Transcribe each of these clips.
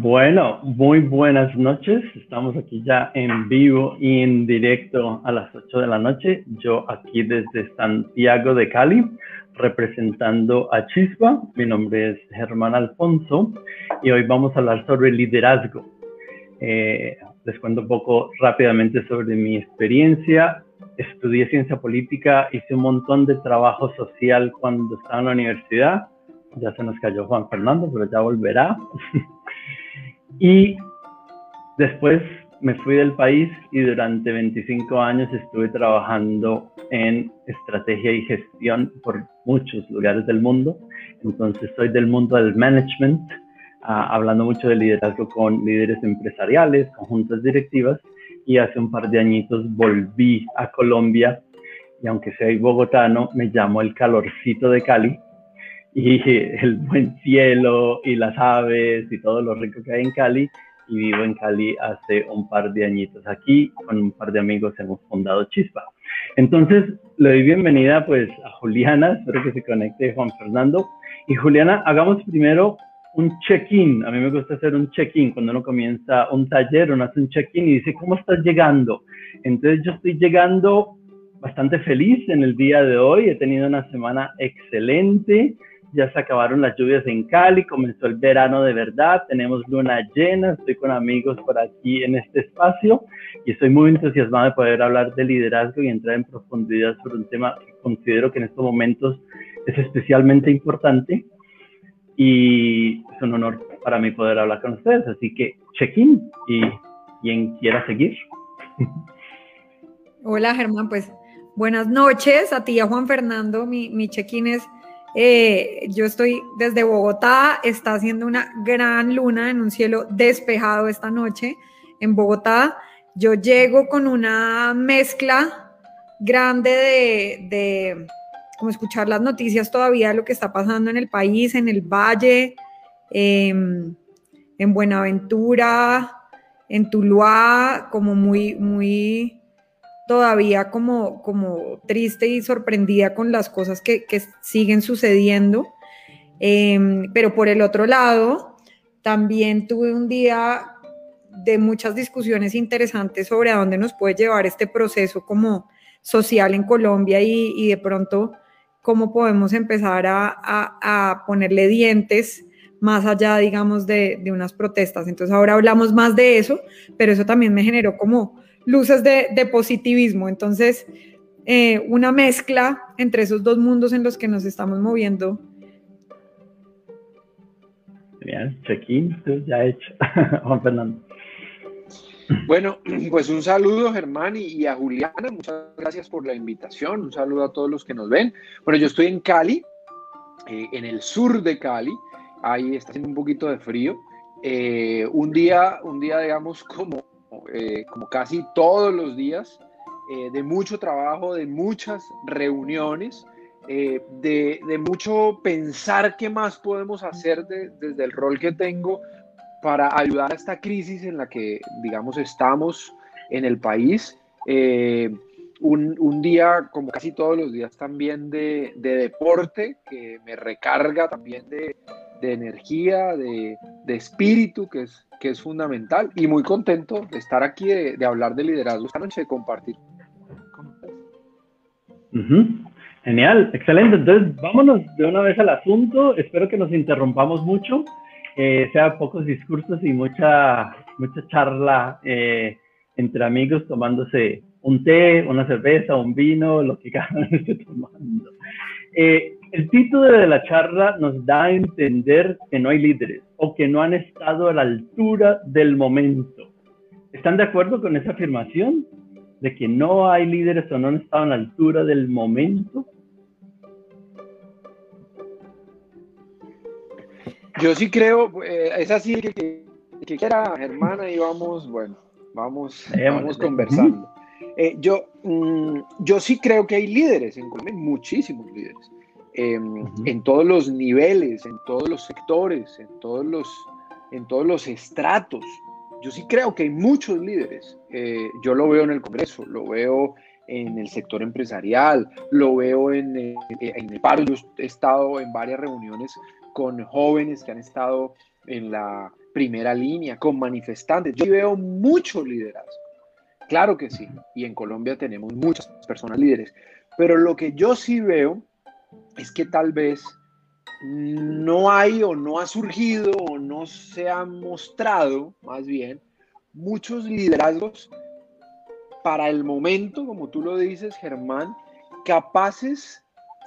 Bueno, muy buenas noches. Estamos aquí ya en vivo y en directo a las 8 de la noche. Yo aquí desde Santiago de Cali, representando a Chispa. Mi nombre es Germán Alfonso y hoy vamos a hablar sobre liderazgo. Eh, les cuento un poco rápidamente sobre mi experiencia. Estudié ciencia política, hice un montón de trabajo social cuando estaba en la universidad. Ya se nos cayó Juan Fernando, pero ya volverá. Y después me fui del país y durante 25 años estuve trabajando en estrategia y gestión por muchos lugares del mundo. Entonces soy del mundo del management, ah, hablando mucho de liderazgo con líderes empresariales, con juntas directivas y hace un par de añitos volví a Colombia y aunque soy bogotano, me llamo el calorcito de Cali y el buen cielo y las aves y todo lo rico que hay en Cali. Y vivo en Cali hace un par de añitos aquí, con un par de amigos hemos fundado Chispa. Entonces, le doy bienvenida pues a Juliana, espero que se conecte Juan Fernando. Y Juliana, hagamos primero un check-in. A mí me gusta hacer un check-in cuando uno comienza un taller, uno hace un check-in y dice, ¿cómo estás llegando? Entonces yo estoy llegando bastante feliz en el día de hoy, he tenido una semana excelente, ya se acabaron las lluvias en Cali, comenzó el verano de verdad, tenemos luna llena, estoy con amigos por aquí en este espacio y estoy muy entusiasmado de poder hablar de liderazgo y entrar en profundidad sobre un tema que considero que en estos momentos es especialmente importante y es un honor para mí poder hablar con ustedes, así que check-in y quien quiera seguir. Hola Germán, pues buenas noches a ti a Juan Fernando, mi, mi check-in es eh, yo estoy desde Bogotá, está haciendo una gran luna en un cielo despejado esta noche en Bogotá. Yo llego con una mezcla grande de, de como escuchar las noticias todavía de lo que está pasando en el país, en el valle, em, en Buenaventura, en Tuluá, como muy, muy todavía como, como triste y sorprendida con las cosas que, que siguen sucediendo. Em, pero por el otro lado, también tuve un día de muchas discusiones interesantes sobre a dónde nos puede llevar este proceso como social en Colombia y, y de pronto cómo podemos empezar a, a, a, ponerle dientes más allá, digamos, de, de unas protestas. Entonces ahora hablamos más de eso, pero eso también me generó como luces de, positivismo. Entonces, eh, una mezcla entre esos dos mundos en los que nos estamos moviendo. Genial, check-in, ya hecho. Juan Fernando. Bueno, pues un saludo Germán y, a Juliana, muchas gracias por la invitación, un saludo a todos los que nos ven. Bueno, yo estoy en Cali, eh, en el sur de Cali, ahí está haciendo un poquito de frío. Eh, un día, un día digamos como eh, como casi todos los días, eh, de mucho trabajo, de muchas reuniones, eh, de, mucho pensar qué más podemos hacer desde el rol que tengo para ayudar a esta crisis en la que, digamos, estamos en el país. Un, día, como casi todos los días, también de, deporte, que me recarga también de, energía, de, de, espíritu, que es que es fundamental y muy contento de estar aquí, de, hablar de liderazgo esta noche, de compartir Genial, excelente. Entonces, vámonos de una vez al asunto. Espero que nos interrumpamos mucho, eh, sea pocos discursos y mucha, mucha charla eh, entre amigos tomándose un té, una cerveza, un vino, lo que cada uno esté tomando. Eh, el título de la charla nos da a entender que no hay líderes o que no han estado a la altura del momento. ¿Están de acuerdo con esa afirmación de que no hay líderes o no han estado a la altura del momento? Yo sí creo, eh, es así que, que, quiera, hermana, y vamos, bueno, vamos, vamos conversando. Eh, yo, mm, yo sí creo que hay líderes en Colombia, muchísimos líderes. Em, en todos los niveles, en todos los sectores, en todos los, en todos los estratos. Yo sí creo que hay muchos líderes. Eh, yo lo veo en el Congreso, lo veo en el sector empresarial, lo veo en, eh, en el paro. Yo he estado en varias reuniones con jóvenes que han estado en la primera línea, con manifestantes. Yo veo mucho liderazgo. Claro que sí. Y en Colombia tenemos muchas personas líderes. Pero lo que yo sí veo es que tal vez no hay o no ha surgido o no se ha mostrado, más bien, muchos liderazgos para el momento, como tú lo dices, Germán, capaces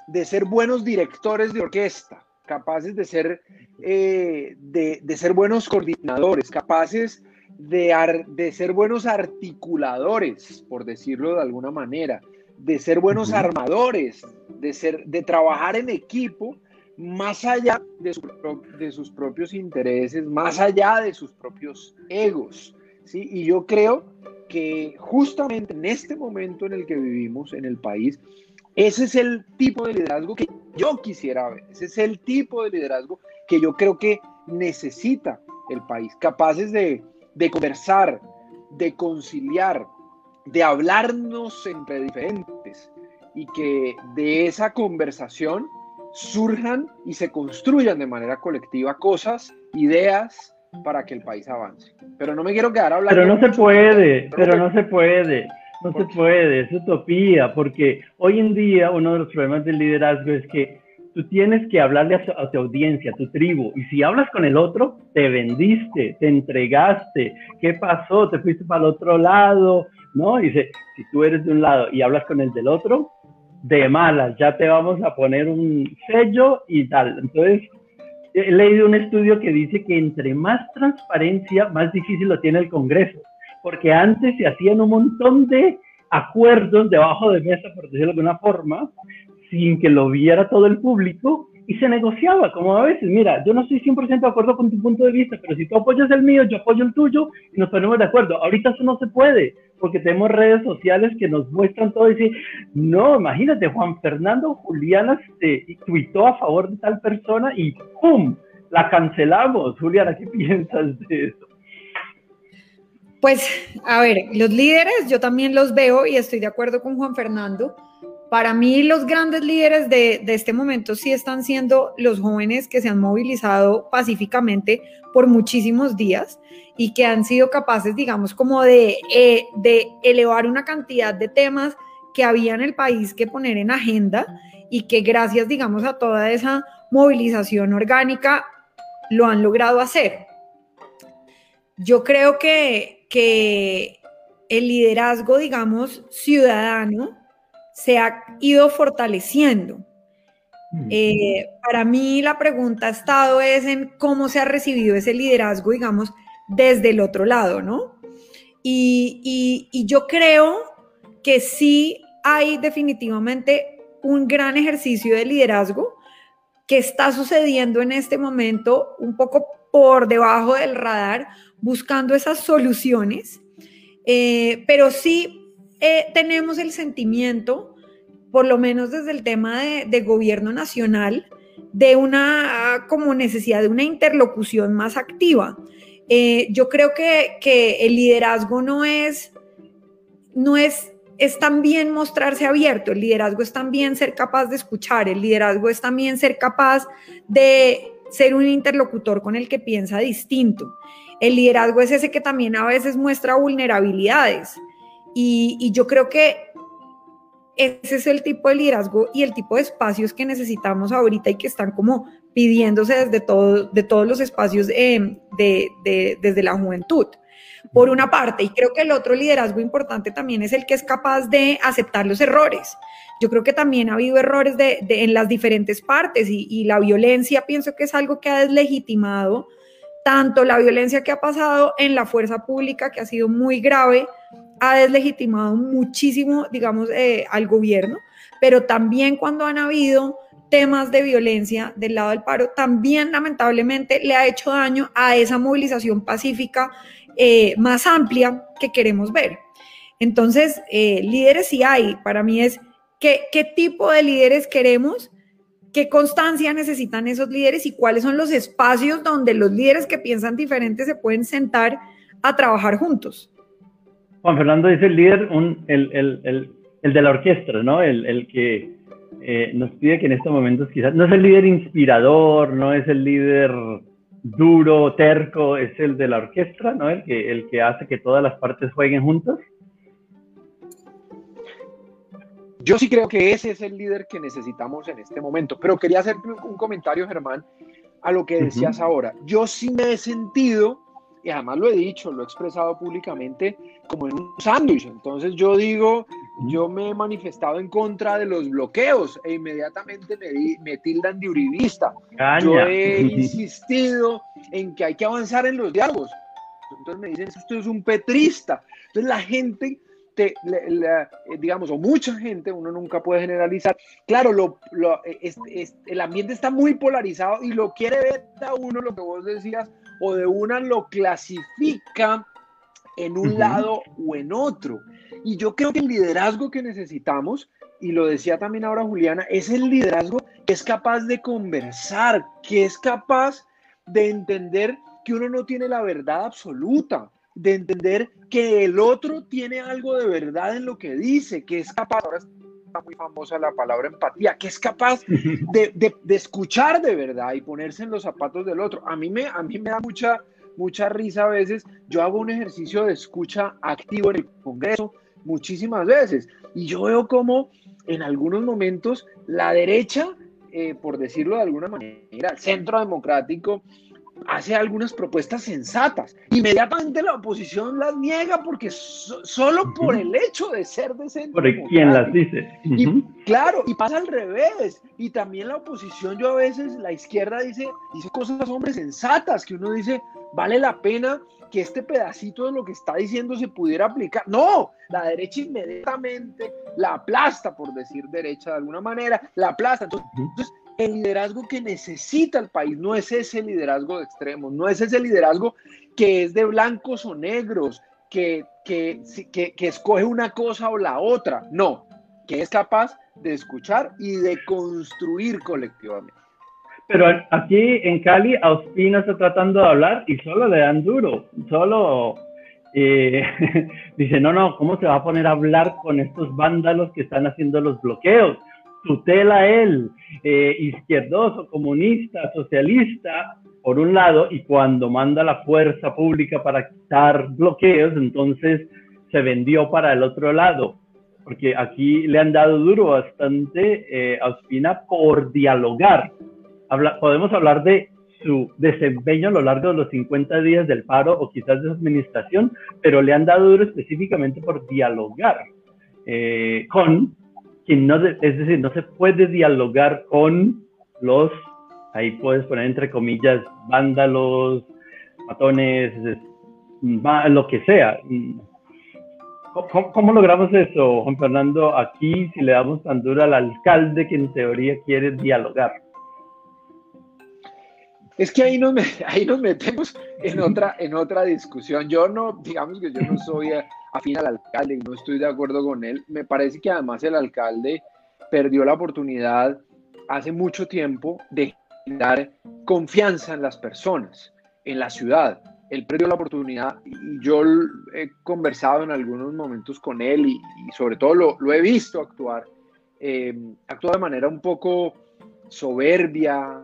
de ser buenos directores de orquesta, capaces de ser, eh, de, ser buenos coordinadores, capaces de, ser buenos articuladores, por decirlo de alguna manera, de ser buenos armadores, de, ser, de trabajar en equipo más allá de, de, sus propios intereses, más allá de sus propios egos. ¿sí? Y yo creo que justamente en este momento en el que vivimos en el país, ese es el tipo de liderazgo que yo quisiera ver, ese es el tipo de liderazgo que yo creo que necesita el país, capaces de, de conversar, de conciliar, de hablarnos entre diferentes y que de esa conversación surjan y se construyan de manera colectiva cosas, ideas para que el país avance. Pero no me quiero quedar hablando. Pero no se puede, pero no se puede. No se puede, es utopía, porque hoy en día uno de los problemas del liderazgo es que tú tienes que hablarle a, tu audiencia, a tu tribu, y si hablas con el otro, te vendiste, te entregaste, ¿qué pasó? Te fuiste para el otro lado, ¿no? Dice, si tú eres de un lado y hablas con el del otro, de malas, ya te vamos a poner un sello y tal. Entonces, he leído un estudio que dice que entre más transparencia, más difícil lo tiene el Congreso porque antes se hacían un montón de acuerdos debajo de mesa, por decirlo de alguna forma, sin que lo viera todo el público y se negociaba, como a veces, mira, yo no estoy 100% de acuerdo con tu punto de vista, pero si tú apoyas el mío, yo apoyo el tuyo y nos ponemos de acuerdo. Ahorita eso no se puede, porque tenemos redes sociales que nos muestran todo y dicen, no, imagínate, Juan Fernando Juliana se tuitó a favor de tal persona y ¡pum! La cancelamos. Juliana, ¿qué piensas de eso? Pues, a ver, los líderes yo también los veo y estoy de acuerdo con Juan Fernando. Para mí los grandes líderes de, este momento sí están siendo los jóvenes que se han movilizado pacíficamente por muchísimos días y que han sido capaces, digamos, como de, eh, de elevar una cantidad de temas que había en el país que poner en agenda y que gracias, digamos, a toda esa movilización orgánica lo han logrado hacer. Yo creo que el liderazgo, digamos, ciudadano se ha ido fortaleciendo. Eh, para mí la pregunta ha estado es en cómo se ha recibido ese liderazgo, digamos, desde el otro lado, ¿no? Y, y yo creo que sí hay definitivamente un gran ejercicio de liderazgo que está sucediendo en este momento un poco por debajo del radar, buscando esas soluciones, eh, pero sí eh, tenemos el sentimiento, por lo menos desde el tema de, gobierno nacional, de una como necesidad de una interlocución más activa. Eh, yo creo que, que, el liderazgo no es, no es, es también mostrarse abierto, el liderazgo es también ser capaz de escuchar, el liderazgo es también ser capaz de ser un interlocutor con el que piensa distinto. El liderazgo es ese que también a veces muestra vulnerabilidades. Y, yo creo que ese es el tipo de liderazgo y el tipo de espacios que necesitamos ahorita y que están como pidiéndose desde de todos los espacios de, desde la juventud. Por una parte, y creo que el otro liderazgo importante también es el que es capaz de aceptar los errores. Yo creo que también ha habido errores en las diferentes partes y, y la violencia pienso que es algo que ha deslegitimado tanto la violencia que ha pasado en la fuerza pública, que ha sido muy grave, ha deslegitimado muchísimo, digamos, eh, al gobierno, pero también cuando han habido temas de violencia del lado del paro, también lamentablemente le ha hecho daño a esa movilización pacífica eh, más amplia que queremos ver. Entonces, eh, líderes sí hay, para mí es ¿qué, qué tipo de líderes queremos qué constancia necesitan esos líderes y cuáles son los espacios donde los líderes que piensan diferente se pueden sentar a trabajar juntos. Juan Fernando dice el líder, el, de la orquesta, ¿no? El, que eh, nos pide que en estos momentos quizás no es el líder inspirador, no es el líder duro, terco, es el de la orquesta, ¿no? El que, el que hace que todas las partes jueguen juntas. Yo sí creo que ese es el líder que necesitamos en este momento, pero quería hacer un comentario, Germán, a lo que decías ahora. Yo sí me he sentido, y además lo he dicho, lo he expresado públicamente, como en un sándwich. Entonces yo digo, yo me he manifestado en contra de los bloqueos e inmediatamente me, me tildan de uribista. Yo he insistido en que hay que avanzar en los diálogos. Entonces me dicen, usted es un petrista. Entonces la gente, te, eh, digamos, o mucha gente, uno nunca puede generalizar. Claro, lo, lo, el ambiente está muy polarizado y lo quiere ver a uno, lo que vos decías, o de una lo clasifica en un lado o en otro. Y yo creo que el liderazgo que necesitamos, y lo decía también ahora Juliana, es el liderazgo que es capaz de conversar, que es capaz de entender que uno no tiene la verdad absoluta, de entender que el otro tiene algo de verdad en lo que dice, que es capaz, ahora muy famosa la palabra empatía, que es capaz de, de, escuchar de verdad y ponerse en los zapatos del otro. A mí me, a mí me da mucha mucha risa a veces. Yo hago un ejercicio de escucha activo en el Congreso muchísimas veces y yo veo como en algunos momentos la derecha, eh, por decirlo de alguna manera, el centro democrático, hace algunas propuestas sensatas. Inmediatamente la oposición las niega porque solo por el hecho de ser de centro. Por quien las dice. y, claro, y pasa al revés. Y también la oposición, yo a veces, la izquierda dice, dice cosas, hombres, sensatas, que uno dice, vale la pena que este pedacito de lo que está diciendo se pudiera aplicar. No, la derecha inmediatamente la aplasta, por decir derecha de alguna manera, la aplasta. Entonces, el liderazgo que necesita el país no es ese liderazgo de extremos, no es ese liderazgo que es de blancos o negros, que, que, escoge una cosa o la otra, no, que es capaz de escuchar y de construir colectivamente. Pero aquí en Cali, Ospina está tratando de hablar y solo le dan duro, solo eh, dice, no, no, ¿cómo se va a poner a hablar con estos vándalos que están haciendo los bloqueos? Tutela él, eh, izquierdoso, comunista, socialista, por un lado, y cuando manda la fuerza pública para quitar bloqueos, entonces se vendió para el otro lado, porque aquí le han dado duro bastante eh, a Ospina por dialogar. Habla, podemos hablar de su desempeño a lo largo de los 50 días del paro o quizás de su administración, pero le han dado duro específicamente por dialogar eh, con no, es decir, no se puede dialogar con los, ahí puedes poner entre comillas, vándalos, matones, lo que sea. ¿Cómo, logramos eso, Juan Fernando, aquí si le damos tan duro al alcalde que en teoría quiere dialogar? Es que ahí nos, ahí nos metemos en otra, en otra discusión. Yo no, digamos que yo no soy afín al alcalde y no estoy de acuerdo con él. Me parece que además el alcalde perdió la oportunidad hace mucho tiempo de dar confianza en las personas, en la ciudad. Él perdió la oportunidad y yo he conversado en algunos momentos con él y, sobre todo lo, he visto actuar. Eh, actúa de manera un poco soberbia,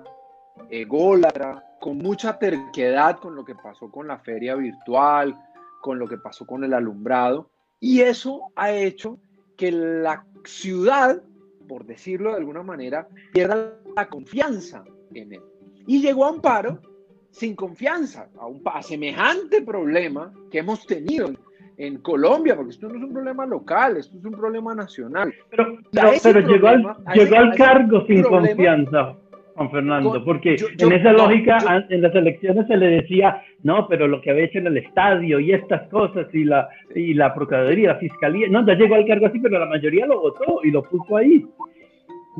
ególatra, con mucha terquedad con lo que pasó con la feria virtual, con lo que pasó con el alumbrado, y eso ha hecho que la ciudad, por decirlo de alguna manera, pierda la confianza en él. Y llegó a un paro sin confianza, a, un, semejante problema que hemos tenido en, Colombia, porque esto no es un problema local, esto es un problema nacional. Pero, pero, llegó, al, llegó al cargo sin confianza. Juan Fernando, porque en esa lógica, en las elecciones se le decía, no, pero lo que había hecho en el estadio y estas cosas y la, y la Procuraduría, la Fiscalía, no, ya llegó al cargo así, pero la mayoría lo votó y lo puso ahí.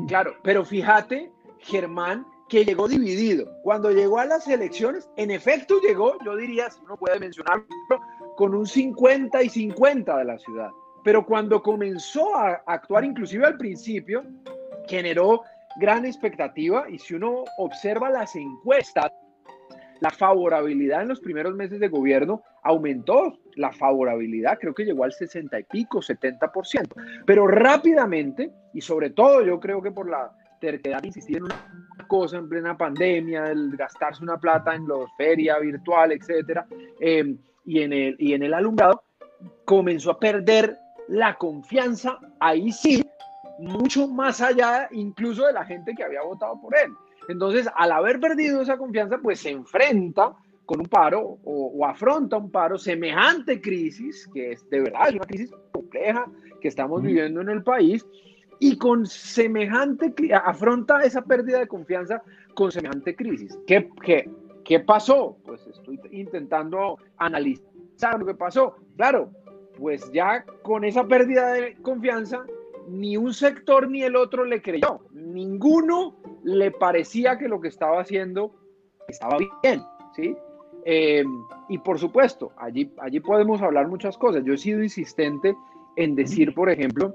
Claro, pero fíjate, Germán, que llegó dividido. Cuando llegó a las elecciones, en efecto llegó, yo diría, si uno puede mencionarlo, con un 50 y 50 de la ciudad. Pero cuando comenzó a actuar, inclusive al principio, generó gran expectativa y si uno observa las encuestas, la favorabilidad en los primeros meses de gobierno aumentó. La favorabilidad creo que llegó al 60 y pico, 70%. Pero rápidamente, y sobre todo yo creo que por la terquedad de insistir en una cosa en plena pandemia, el gastarse una plata en los feria virtual, etcétera, em, y, en el, y en el alumbrado, comenzó a perder la confianza, ahí sí, mucho más allá incluso de la gente que había votado por él. Entonces, al haber perdido esa confianza, pues se enfrenta con un paro o, afronta un paro semejante crisis, que es de verdad es una crisis compleja que estamos viviendo en el país, y con semejante, afronta esa pérdida de confianza con semejante crisis. ¿Qué, qué, qué pasó? Pues estoy intentando analizar lo que pasó. Claro, pues ya con esa pérdida de confianza, ni un sector ni el otro le creyó. Ninguno le parecía que lo que estaba haciendo estaba bien, ¿sí? Eh, y por supuesto, allí, allí podemos hablar muchas cosas. Yo he sido insistente en decir, por ejemplo,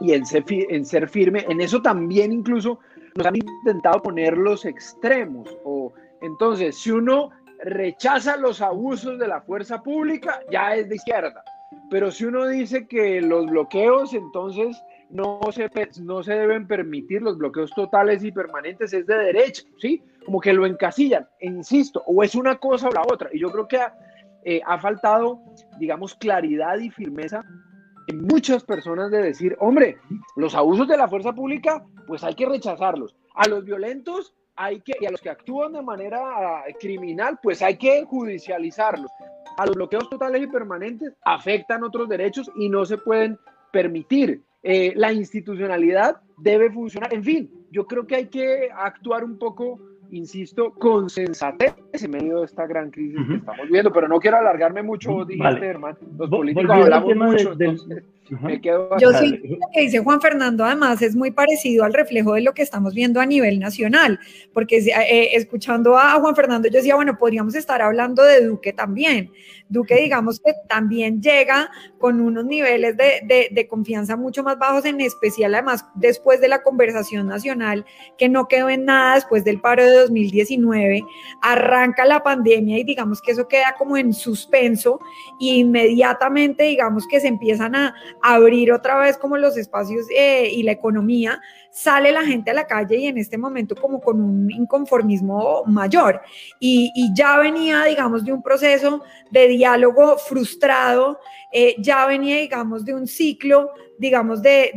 y en ser, en ser firme, en eso también incluso nos han intentado poner los extremos. O entonces, si uno rechaza los abusos de la fuerza pública, ya es de izquierda. Pero si uno dice que los bloqueos, entonces no se, no se deben permitir los bloqueos totales y permanentes, es de derecha, ¿sí? Como que lo encasillan, insisto, o es una cosa o la otra. Y yo creo que ha, eh, ha faltado, digamos, claridad y firmeza en muchas personas de decir, hombre, los abusos de la fuerza pública, pues hay que rechazarlos. A los violentos hay que, y a los que actúan de manera criminal, pues hay que judicializarlos. A los bloqueos totales y permanentes afectan otros derechos y no se pueden permitir. Eh, la institucionalidad debe funcionar. En fin, yo creo que hay que actuar un poco, insisto, con sensatez en medio de esta gran crisis que estamos viendo, pero no quiero alargarme mucho, dijiste, hermano. Los políticos hablamos mucho. Yo sí, lo que dice Juan Fernando, además, es muy parecido al reflejo de lo que estamos viendo a nivel nacional, porque eh, escuchando a Juan Fernando, yo decía, bueno, podríamos estar hablando de Duque también. Duque, digamos que también llega con unos niveles de, de, confianza mucho más bajos, en especial además después de la conversación nacional, que no quedó en nada después del paro de 2019, arranca la pandemia y digamos que eso queda como en suspenso e inmediatamente digamos que se empiezan a abrir otra vez como los espacios eh, y la economía, sale la gente a la calle y en este momento como con un inconformismo mayor. Y, ya venía, digamos, de un proceso de diálogo frustrado, eh, ya venía, digamos, de un ciclo, digamos, de,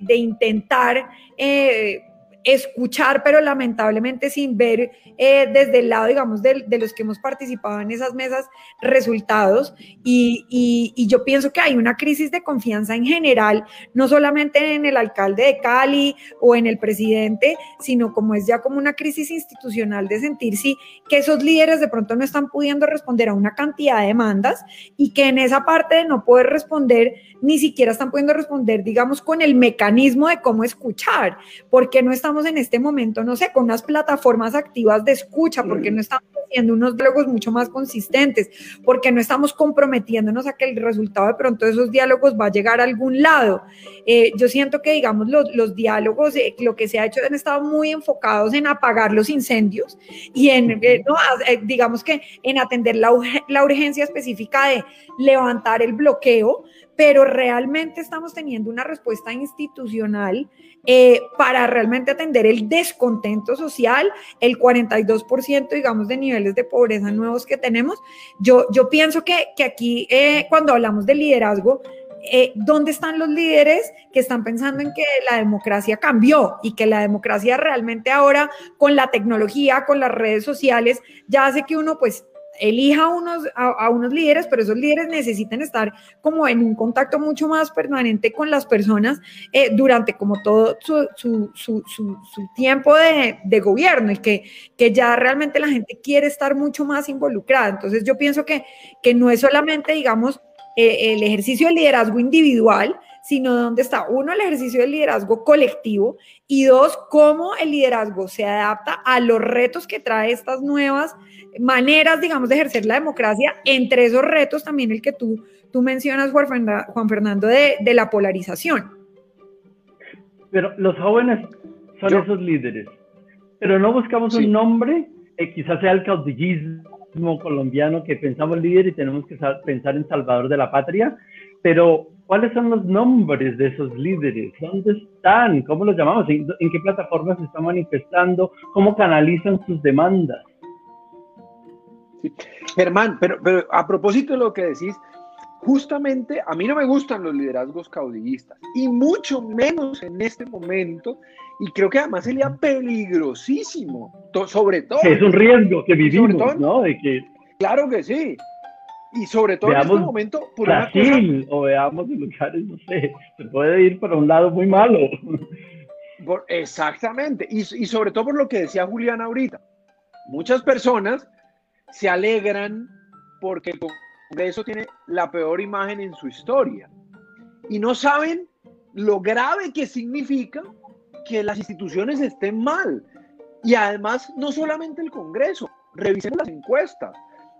de, intentar... Eh, escuchar, pero lamentablemente sin ver eh, desde el lado, digamos, de, los que hemos participado en esas mesas, resultados. Y, y, yo pienso que hay una crisis de confianza en general, no solamente en el alcalde de Cali o en el presidente, sino como es ya como una crisis institucional de sentir sí, que esos líderes de pronto no están pudiendo responder a una cantidad de demandas y que en esa parte de no poder responder, ni siquiera están pudiendo responder, digamos, con el mecanismo de cómo escuchar, porque no están en este momento, no sé, con unas plataformas activas de escucha, porque no estamos haciendo unos diálogos mucho más consistentes, porque no estamos comprometiéndonos a que el resultado de pronto de esos diálogos va a llegar a algún lado. Eh, yo siento que, digamos, los, los diálogos, eh, lo que se ha hecho han estado muy enfocados en apagar los incendios y en, eh, no, digamos que en atender la, la urgencia específica de levantar el bloqueo, pero realmente estamos teniendo una respuesta institucional eh, para realmente atender el descontento social, el 42%, digamos, de niveles de pobreza nuevos que tenemos. Yo, yo pienso que, que aquí, eh, cuando hablamos de liderazgo, eh, ¿dónde están los líderes que están pensando en que la democracia cambió y que la democracia realmente ahora con la tecnología, con las redes sociales, ya hace que uno pues elija a unos, a, unos líderes, pero esos líderes necesitan estar como en un contacto mucho más permanente con las personas eh, durante como todo su, su, su, su tiempo de, de, gobierno y que, que ya realmente la gente quiere estar mucho más involucrada. Entonces yo pienso que, que no es solamente, digamos, eh, el ejercicio de liderazgo individual, sino dónde está, uno, el ejercicio del liderazgo colectivo y dos, cómo el liderazgo se adapta a los retos que trae estas nuevas maneras, digamos, de ejercer la democracia. Entre esos retos también el que tú, tú mencionas, Juan Fernando, de, de la polarización. Pero los jóvenes son esos líderes, pero no buscamos un nombre, quizás sea el caudillismo colombiano que pensamos líder y tenemos que pensar en salvador de la patria, pero ¿cuáles son los nombres de esos líderes? ¿Dónde están? ¿Cómo los llamamos? ¿En, qué plataformas se están manifestando? ¿Cómo canalizan sus demandas? Germán, pero, pero a propósito de lo que decís, justamente a mí no me gustan los liderazgos caudillistas y mucho menos en este momento y creo que además sería peligrosísimo, sobre todo. es un riesgo que vivimos, ¿no? De que, claro que sí. Y sobre todo en este momento, por Brasil, o veamos lugares, no sé, se puede ir para un lado muy malo. exactamente, y, y sobre todo por lo que decía Julián ahorita. Muchas personas se alegran porque eso tiene la peor imagen en su historia. Y no saben lo grave que significa que las instituciones estén mal. Y además, no solamente el Congreso, revisen las encuestas.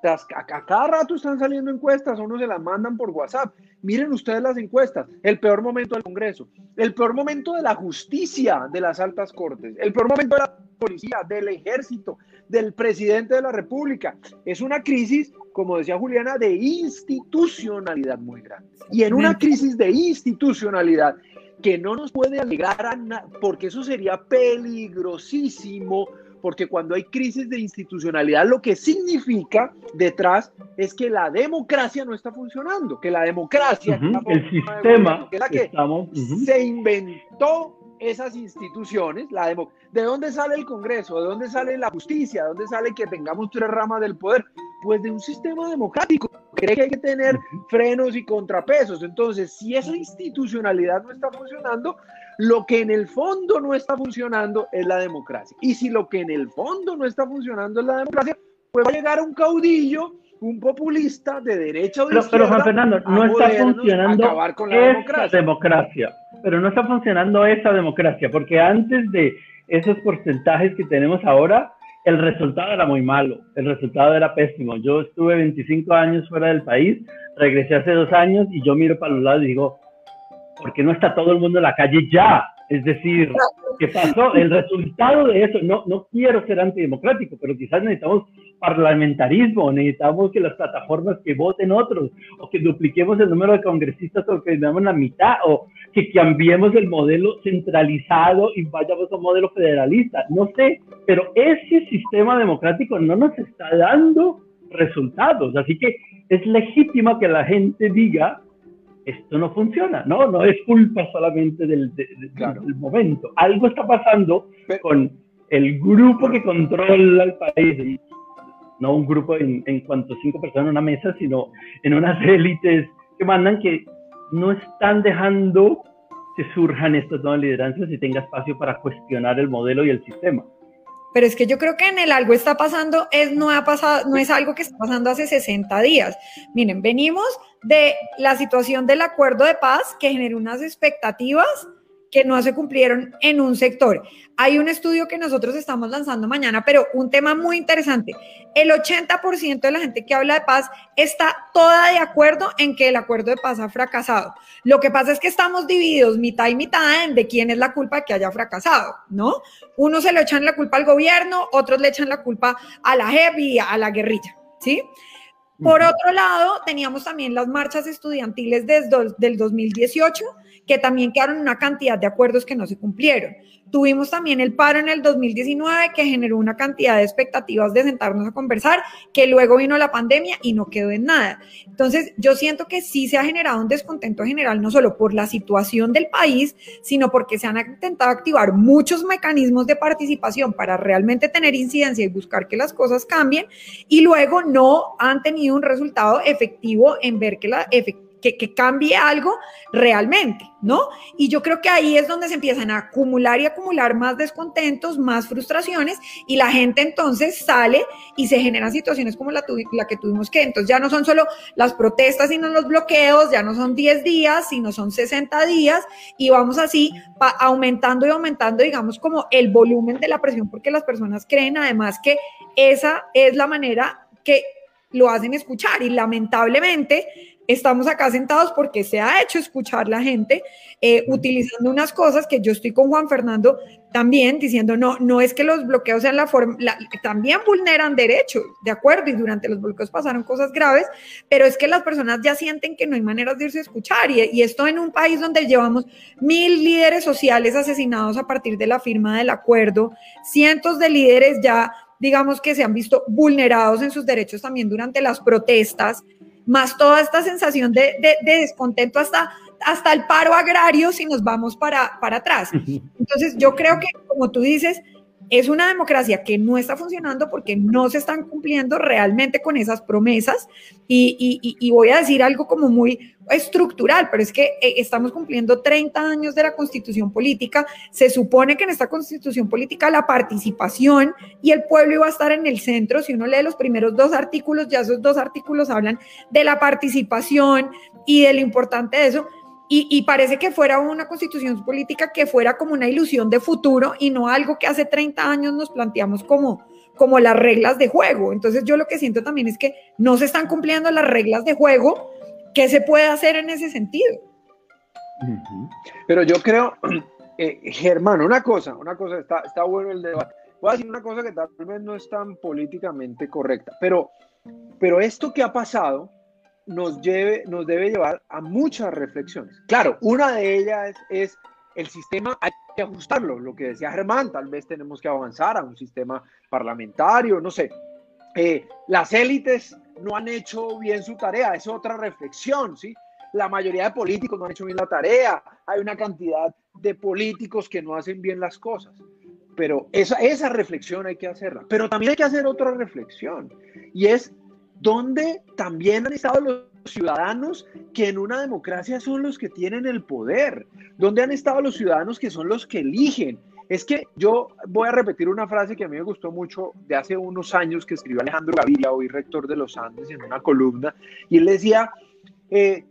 A, cada rato están saliendo encuestas, o uno se las mandan por WhatsApp. Miren ustedes las encuestas. El peor momento del Congreso, el peor momento de la justicia de las altas cortes, el peor momento de la policía, del ejército, del presidente de la República. Es una crisis, como decía Juliana, de institucionalidad muy grande. Y en una crisis de institucionalidad que no nos puede alegrar a nada, porque eso sería peligrosísimo, porque cuando hay crisis de institucionalidad, lo que significa detrás es que la democracia no está funcionando, que la democracia, el sistema, que la que se inventó esas instituciones, la ¿de dónde sale el Congreso? ¿De dónde sale la justicia? ¿De dónde sale que tengamos tres ramas del poder? Pues de un sistema democrático. Cree que hay que tener frenos y contrapesos. Entonces, si esa institucionalidad no está funcionando, lo que en el fondo no está funcionando es la democracia. Y si lo que en el fondo no está funcionando es la democracia, pues va a llegar un caudillo un populista de derecha o de pero, Pero Juan Fernando, no está funcionando esa democracia. Pero no está funcionando esa democracia, porque antes de esos porcentajes que tenemos ahora, el resultado era muy malo, el resultado era pésimo. Yo estuve 25 años fuera del país, regresé hace dos años y yo miro para los lados y digo, ¿por qué no está todo el mundo en la calle ya? Es decir, ¿qué pasó? El resultado de eso, no, no quiero ser antidemocrático, pero quizás necesitamos parlamentarismo, necesitamos que las plataformas que voten otros, o que dupliquemos el número de congresistas o que demos la mitad, o que cambiemos el modelo centralizado y vayamos a un modelo federalista. No sé, pero ese sistema democrático no nos está dando resultados. Así que es legítimo que la gente diga, esto no funciona, ¿no? No es culpa solamente del, momento. Algo está pasando con el grupo que controla el país, no un grupo en, en cuanto cinco personas en una mesa, sino en unas élites que mandan que no están dejando que surjan estas nuevas lideranzas y tenga espacio para cuestionar el modelo y el sistema. Pero es que yo creo que en el algo está pasando, es, no, ha pasado, no es algo que está pasando hace 60 días. Miren, venimos de la situación del acuerdo de paz que generó unas expectativas que no se cumplieron en un sector. Hay un estudio que nosotros estamos lanzando mañana, pero un tema muy interesante. El 80% de la gente que habla de paz está toda de acuerdo en que el acuerdo de paz ha fracasado. Lo que pasa es que estamos divididos mitad y mitad en de quién es la culpa que haya fracasado, ¿no? Unos se le echan la culpa al gobierno, otros le echan la culpa a la JEP y a la guerrilla, ¿sí? Por otro lado, teníamos también las marchas estudiantiles desde del 2018 que también quedaron una cantidad de acuerdos que no se cumplieron. Tuvimos también el paro en el 2019 que generó una cantidad de expectativas de sentarnos a conversar, que luego vino la pandemia y no quedó en nada. Entonces, yo siento que sí se ha generado un descontento general, no solo por la situación del país, sino porque se han intentado activar muchos mecanismos de participación para realmente tener incidencia y buscar que las cosas cambien, y luego no han tenido un resultado efectivo en ver que la efectividad que, cambie algo realmente, ¿no? Y yo creo que ahí es donde se empiezan a acumular y acumular más descontentos, más frustraciones, y la gente entonces sale y se generan situaciones como la, la que tuvimos que, entonces ya no son solo las protestas, sino los bloqueos, ya no son 10 días, sino son 60 días, y vamos así aumentando y aumentando, digamos, como el volumen de la presión, porque las personas creen además que esa es la manera que lo hacen escuchar y lamentablemente estamos acá sentados porque se ha hecho escuchar la gente eh, utilizando unas cosas que yo estoy con Juan Fernando también diciendo, no, no es que los bloqueos sean la forma, también vulneran derechos, de acuerdo, y durante los bloqueos pasaron cosas graves, pero es que las personas ya sienten que no hay maneras de irse a escuchar, y, y esto en un país donde llevamos mil líderes sociales asesinados a partir de la firma del acuerdo, cientos de líderes ya digamos que se han visto vulnerados en sus derechos también durante las protestas, más toda esta sensación de, descontento hasta, hasta el paro agrario si nos vamos para, para atrás. Entonces yo creo que, como tú dices, es una democracia que no está funcionando porque no se están cumpliendo realmente con esas promesas. Y, voy a decir algo como muy estructural, pero es que eh, estamos cumpliendo 30 años de la constitución política, se supone que en esta constitución política la participación y el pueblo iba a estar en el centro, si uno lee los primeros dos artículos, ya esos dos artículos hablan de la participación y de lo importante de eso, y, parece que fuera una constitución política que fuera como una ilusión de futuro y no algo que hace 30 años nos planteamos como, como las reglas de juego. Entonces yo lo que siento también es que no se están cumpliendo las reglas de juego. ¿Qué se puede hacer en ese sentido? Pero yo creo, eh, Germán, una cosa, una cosa, está, está bueno el debate. Voy a decir una cosa que tal vez no es tan políticamente correcta, pero, pero esto que ha pasado nos, lleve, nos debe llevar a muchas reflexiones. Claro, una de ellas es, el sistema, hay que ajustarlo, lo que decía Germán, tal vez tenemos que avanzar a un sistema parlamentario, no sé. Eh, las élites no han hecho bien su tarea, es otra reflexión, ¿sí? La mayoría de políticos no han hecho bien la tarea, hay una cantidad de políticos que no hacen bien las cosas, pero esa, esa reflexión hay que hacerla. Pero también hay que hacer otra reflexión, y es donde también han estado los ciudadanos que en una democracia son los que tienen el poder, donde han estado los ciudadanos que son los que eligen. Es que yo voy a repetir una frase que a mí me gustó mucho de hace unos años que escribió Alejandro Gaviria, hoy rector de los Andes, en una columna, y él decía, eh,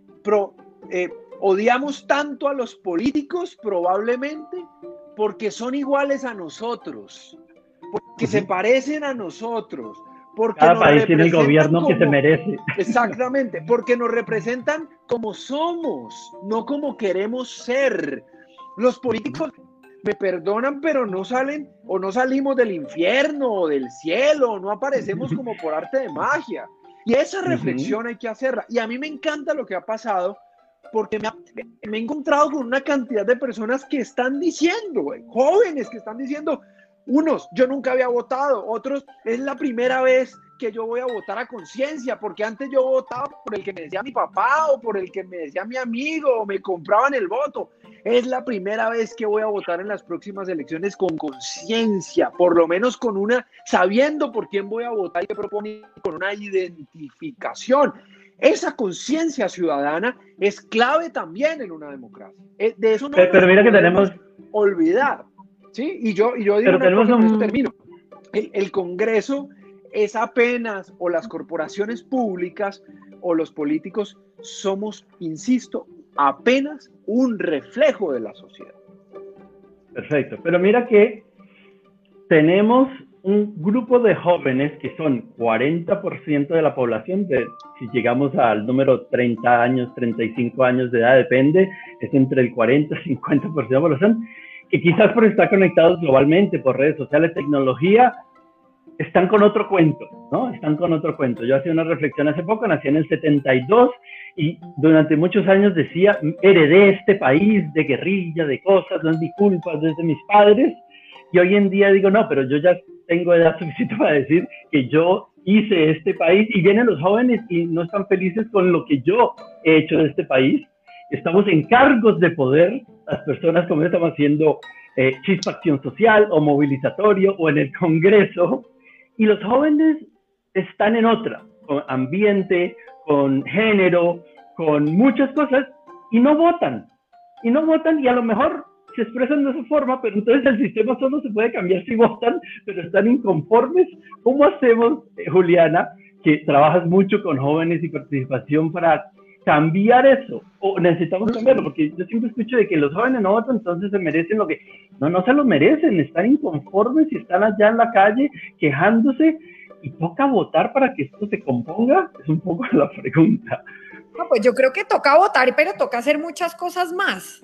eh, odiamos tanto a los políticos probablemente porque son iguales a nosotros, porque se parecen a nosotros, porque Cada país tiene el gobierno que se merece. Exactamente, porque nos representan como somos, no como queremos ser. Los políticos me perdonan, pero no salen o no salimos del infierno o del cielo, no aparecemos como por arte de magia. Y esa reflexión hay que hacerla. Y a mí me encanta lo que ha pasado porque me, me he encontrado con una cantidad de personas que están diciendo, jóvenes que están diciendo, unos, yo nunca había votado, otros, es la primera vez que yo voy a votar a conciencia, porque antes yo votaba por el que me decía mi papá o por el que me decía mi amigo o me compraban el voto. Es la primera vez que voy a votar en las próximas elecciones con conciencia, por lo menos con una, sabiendo por quién voy a votar y qué propone, con una identificación. Esa conciencia ciudadana es clave también en una democracia. Eh, de eso no pero, mira que tenemos olvidar. ¿Sí? Y yo, y yo digo, termino. El, Congreso es apenas, o las corporaciones públicas o los políticos somos, insisto, apenas un reflejo de la sociedad. Perfecto, pero mira que tenemos un grupo de jóvenes que son 40% de la población, de, si llegamos al número 30 años, 35 años de edad, depende, es entre el 40 y 50% de la población, que quizás por estar conectados globalmente por redes sociales, tecnología, están con otro cuento, ¿no? Están con otro cuento. Yo hacía una reflexión hace poco, nací en el 72 y durante muchos años decía, heredé este país de guerrilla, de cosas, no es mi culpa, mis padres. Y hoy en día digo, no, pero yo ya tengo edad suficiente para decir que yo hice este país y vienen los jóvenes y no están felices con lo que yo he hecho de este país. Estamos en cargos de poder las personas como estamos haciendo eh, chispa acción social o movilizatorio o en el Congreso, y los jóvenes están en otra, con ambiente, con género, con muchas cosas, y no votan, y no votan, y a lo mejor se expresan de esa forma, pero entonces el sistema solo se puede cambiar si votan, pero están inconformes. ¿Cómo hacemos, eh, Juliana, que trabajas mucho con jóvenes y participación para cambiar eso, o necesitamos cambiarlo, porque yo siempre escucho de que los jóvenes no votan, entonces se merecen lo que, no, no se lo merecen, están inconformes y están allá en la calle quejándose y toca votar para que esto se componga, es un poco la pregunta. No, pues yo creo que toca votar, pero toca hacer muchas cosas más.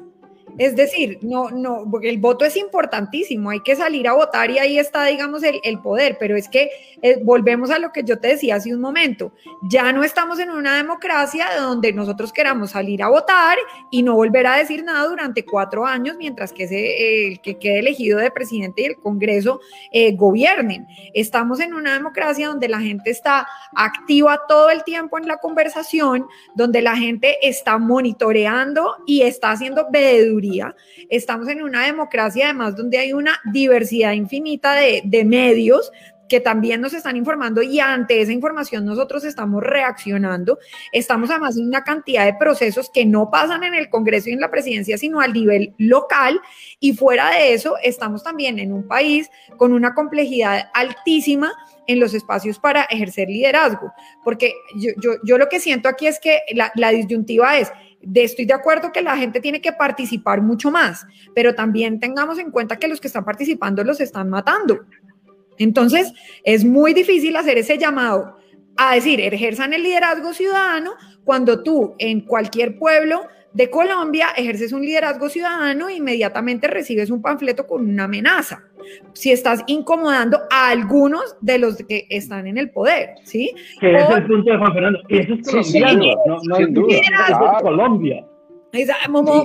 Es decir, no, no, el voto es importantísimo, hay que salir a votar y ahí está, digamos, el, poder, pero es que eh, volvemos a lo que yo te decía hace un momento, ya no estamos en una democracia donde nosotros queramos salir a votar y no volver a decir nada durante cuatro años mientras que ese, el que quede elegido de presidente y el Congreso eh, gobiernen. Estamos en una democracia donde la gente está activa todo el tiempo en la conversación, donde la gente está monitoreando y está haciendo veeduría Estamos en una democracia además donde hay una diversidad infinita de, de medios que también nos están informando y ante esa información nosotros estamos reaccionando. Estamos además en una cantidad de procesos que no pasan en el Congreso y en la presidencia, sino al nivel local. Y fuera de eso, estamos también en un país con una complejidad altísima en los espacios para ejercer liderazgo. Porque yo, yo, yo lo que siento aquí es que la, la disyuntiva es, estoy de acuerdo que la gente tiene que participar mucho más, pero también tengamos en cuenta que los que están participando los están matando. Entonces, es muy difícil hacer ese llamado a decir, ejerzan el liderazgo ciudadano cuando tú en cualquier pueblo de Colombia ejerces un liderazgo ciudadano e inmediatamente recibes un panfleto con una amenaza. Si estás incomodando a algunos de los que están en el poder, ¿sí? Que es el punto de Juan Fernando. Eso es colombiano, no, no es liderazgo. Colombia.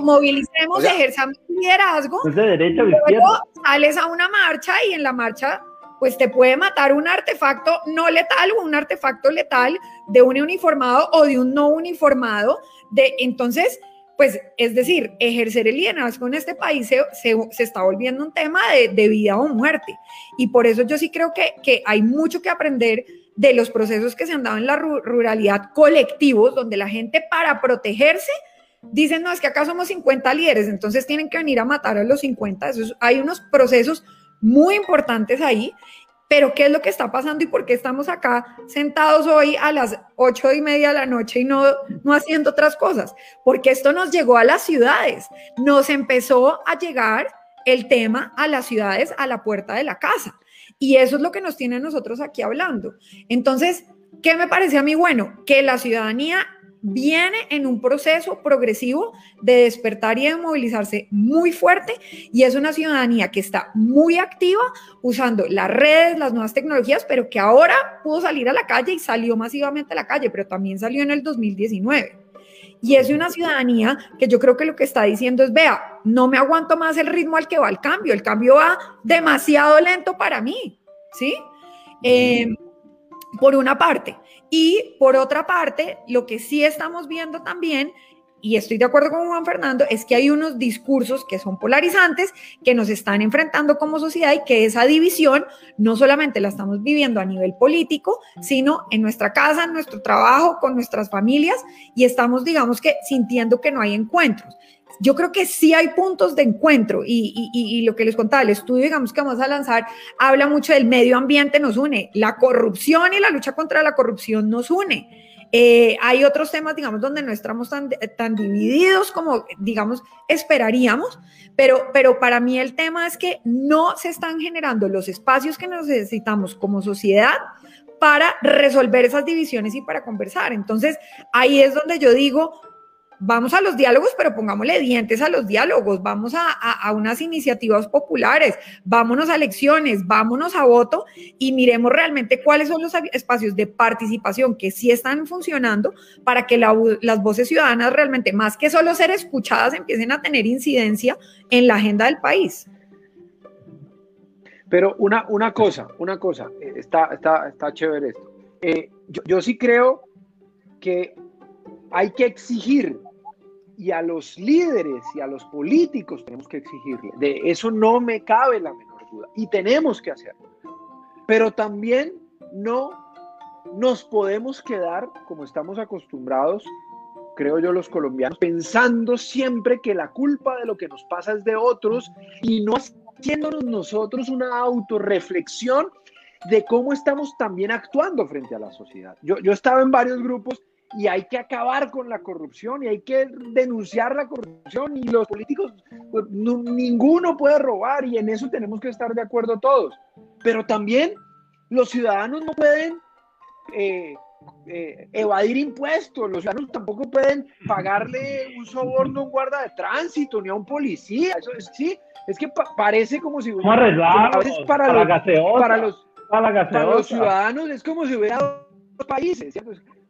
movilicemos, ejerzamos liderazgo. Es de derecha luego sales a una marcha y en la marcha pues te puede matar un artefacto no letal o un artefacto letal de un uniformado o de un no uniformado. De, entonces, pues es decir, ejercer el liderazgo en este país se, se, está volviendo un tema de, de, vida o muerte. Y por eso yo sí creo que, que hay mucho que aprender de los procesos que se han dado en la ruralidad colectivos, donde la gente para protegerse dicen, no, es que acá somos 50 líderes, entonces tienen que venir a matar a los 50. Eso hay unos procesos muy importantes ahí pero ¿qué es lo que está pasando y por qué estamos acá sentados hoy a las ocho y media de la noche y no, no haciendo otras cosas? Porque esto nos llegó a las ciudades, nos empezó a llegar el tema a las ciudades a la puerta de la casa. Y eso es lo que nos tiene nosotros aquí hablando. Entonces, ¿qué me parece a mí bueno? Que la ciudadanía viene en un proceso progresivo de despertar y de movilizarse muy fuerte y es una ciudadanía que está muy activa usando las redes, las nuevas tecnologías, pero que ahora pudo salir a la calle y salió masivamente a la calle, pero también salió en el 2019. Y es una ciudadanía que yo creo que lo que está diciendo es, vea, no me aguanto más el ritmo al que va el cambio, el cambio va demasiado lento para mí, ¿sí? Eh, por una parte. Y por otra parte, lo que sí estamos viendo también, y estoy de acuerdo con Juan Fernando, es que hay unos discursos que son polarizantes, que nos están enfrentando como sociedad y que esa división no solamente la estamos viviendo a nivel político, sino en nuestra casa, en nuestro trabajo, con nuestras familias, y estamos, digamos que, sintiendo que no hay encuentros yo creo que sí hay puntos de encuentro y, lo que les contaba, el estudio, digamos, que vamos a lanzar, habla mucho del medio ambiente, nos une, la corrupción y la lucha contra la corrupción nos une. Eh, hay otros temas, digamos, donde no estamos tan, tan divididos como, digamos, esperaríamos, pero, pero para mí el tema es que no se están generando los espacios que necesitamos como sociedad para resolver esas divisiones y para conversar. Entonces, ahí es donde yo digo, vamos a los diálogos, pero pongámosle dientes a los diálogos, vamos a, unas iniciativas populares, vámonos a elecciones, vámonos a voto y miremos realmente cuáles son los espacios de participación que sí están funcionando para que las voces ciudadanas realmente, más que solo ser escuchadas, empiecen a tener incidencia en la agenda del país. Pero una, una cosa, una cosa, eh, está, está, está chévere esto. Eh, yo, yo sí creo que hay que exigir y a los líderes y a los políticos tenemos que exigirle. De eso no me cabe la menor duda y tenemos que hacerlo. Pero también no nos podemos quedar como estamos acostumbrados, creo yo los colombianos, pensando siempre que la culpa de lo que nos pasa es de otros y no haciéndonos nosotros una autorreflexión de cómo estamos también actuando frente a la sociedad. Yo, yo estaba en varios grupos y hay que acabar con la corrupción y hay que denunciar la corrupción y los políticos, pues, ninguno puede robar y en eso tenemos que estar de acuerdo todos. Pero también los ciudadanos no pueden eh, eh, evadir impuestos, los ciudadanos tampoco pueden pagarle un soborno a un guarda de tránsito ni a un policía. Eso es, sí, es que parece como si hubiera. A veces para, para, los, para, los, para, los ciudadanos es como si hubiera dos países.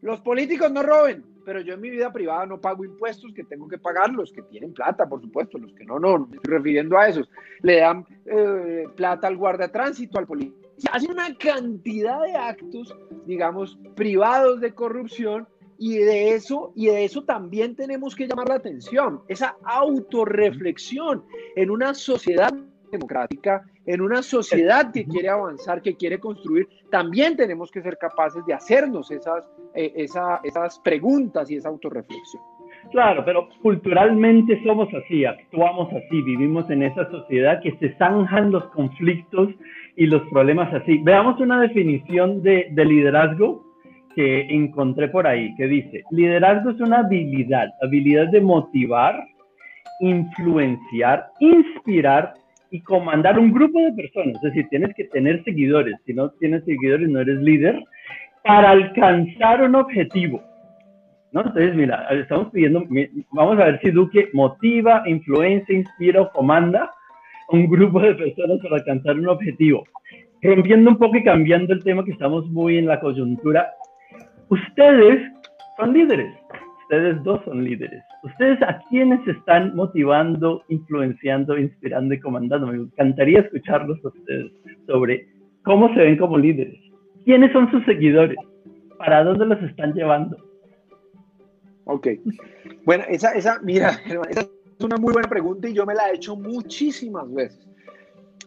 Los políticos no roben, pero yo en mi vida privada no pago impuestos que tengo que pagar, los que tienen plata, por supuesto, los que no, no, me estoy refiriendo a esos. Le dan eh, plata al guardia de tránsito, al policía. Hacen una cantidad de actos, digamos, privados de corrupción y de eso, y de eso también tenemos que llamar la atención, esa autorreflexión en una sociedad democrática, en una sociedad que quiere avanzar, que quiere construir, también tenemos que ser capaces de hacernos esas, eh, esas preguntas y esa autorreflexión. Claro, pero culturalmente somos así, actuamos así, vivimos en esa sociedad que se zanjan los conflictos y los problemas así. Veamos una definición de, de liderazgo que encontré por ahí, que dice, liderazgo es una habilidad, habilidad de motivar, influenciar, inspirar y comandar un grupo de personas. Es decir, tienes que tener seguidores. Si no tienes seguidores, no eres líder, para alcanzar un objetivo. ¿No? Entonces, mira, estamos pidiendo, vamos a ver si Duque motiva, influencia, inspira o comanda un grupo de personas para alcanzar un objetivo. Rompiendo un poco y cambiando el tema que estamos muy en la coyuntura, Ustedes son líderes, ustedes dos son líderes. ¿Ustedes a quiénes están motivando, influenciando, inspirando y comandando? Me encantaría escucharlos a ustedes sobre cómo se ven como líderes. ¿Quiénes son sus seguidores? ¿Para dónde los están llevando? Ok. Bueno, esa, esa, mira, esa es una muy buena pregunta y yo me la he hecho muchísimas veces.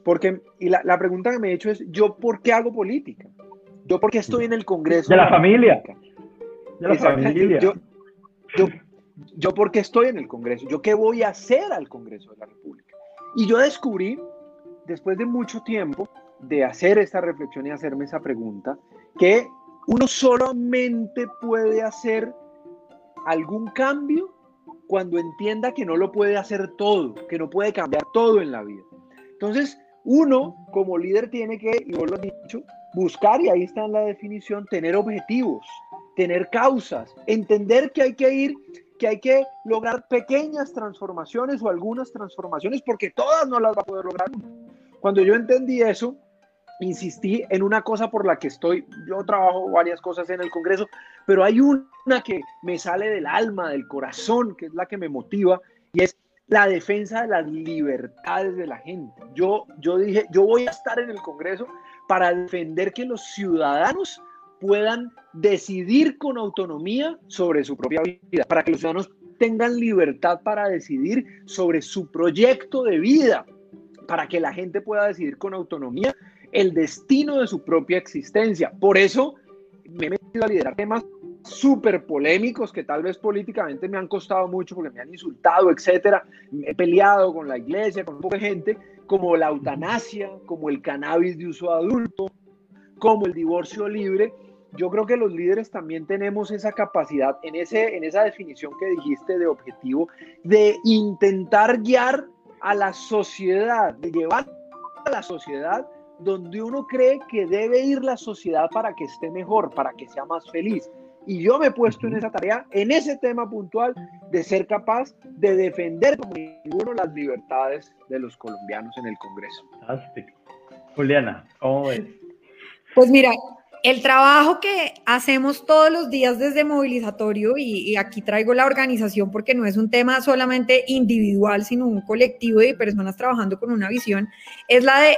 Porque, y la, la pregunta que me he hecho es, ¿yo por qué hago política? Yo porque estoy en el Congreso. De la familia. De la familia. Yo, yo, yo porque estoy en el Congreso. Yo qué voy a hacer al Congreso de la República. Y yo descubrí, después de mucho tiempo de hacer esta reflexión y hacerme esa pregunta, que uno solamente puede hacer algún cambio cuando entienda que no lo puede hacer todo, que no puede cambiar todo en la vida. Entonces, uno como líder tiene que, y vos lo has dicho, buscar, y ahí está en la definición, tener objetivos, tener causas, entender que hay que ir, que hay que lograr pequeñas transformaciones o algunas transformaciones, porque todas no las va a poder lograr Cuando yo entendí eso, insistí en una cosa por la que estoy, yo trabajo varias cosas en el Congreso, pero hay una que me sale del alma, del corazón, que es la que me motiva, y es la defensa de las libertades de la gente. Yo, yo dije, yo voy a estar en el Congreso para defender que los ciudadanos puedan decidir con autonomía sobre su propia vida, para que los ciudadanos tengan libertad para decidir sobre su proyecto de vida, para que la gente pueda decidir con autonomía el destino de su propia existencia. Por eso me he metido a liderar temas súper polémicos que tal vez políticamente me han costado mucho porque me han insultado, etcétera. He peleado con la iglesia, con un poco de gente, como la eutanasia, como el cannabis de uso adulto, como el divorcio libre. Yo creo que los líderes también tenemos esa capacidad, en, ese, en esa definición que dijiste de objetivo, de intentar guiar a la sociedad, de llevar a la sociedad donde uno cree que debe ir la sociedad para que esté mejor, para que sea más feliz. Y yo me he puesto en esa tarea, en ese tema puntual, de ser capaz de defender como ninguno las libertades de los colombianos en el Congreso. Fantástico. Juliana, ¿cómo ves? Pues mira, el trabajo que hacemos todos los días desde movilizatorio, y, y, aquí traigo la organización porque no es un tema solamente individual, sino un colectivo de personas trabajando con una visión, es la de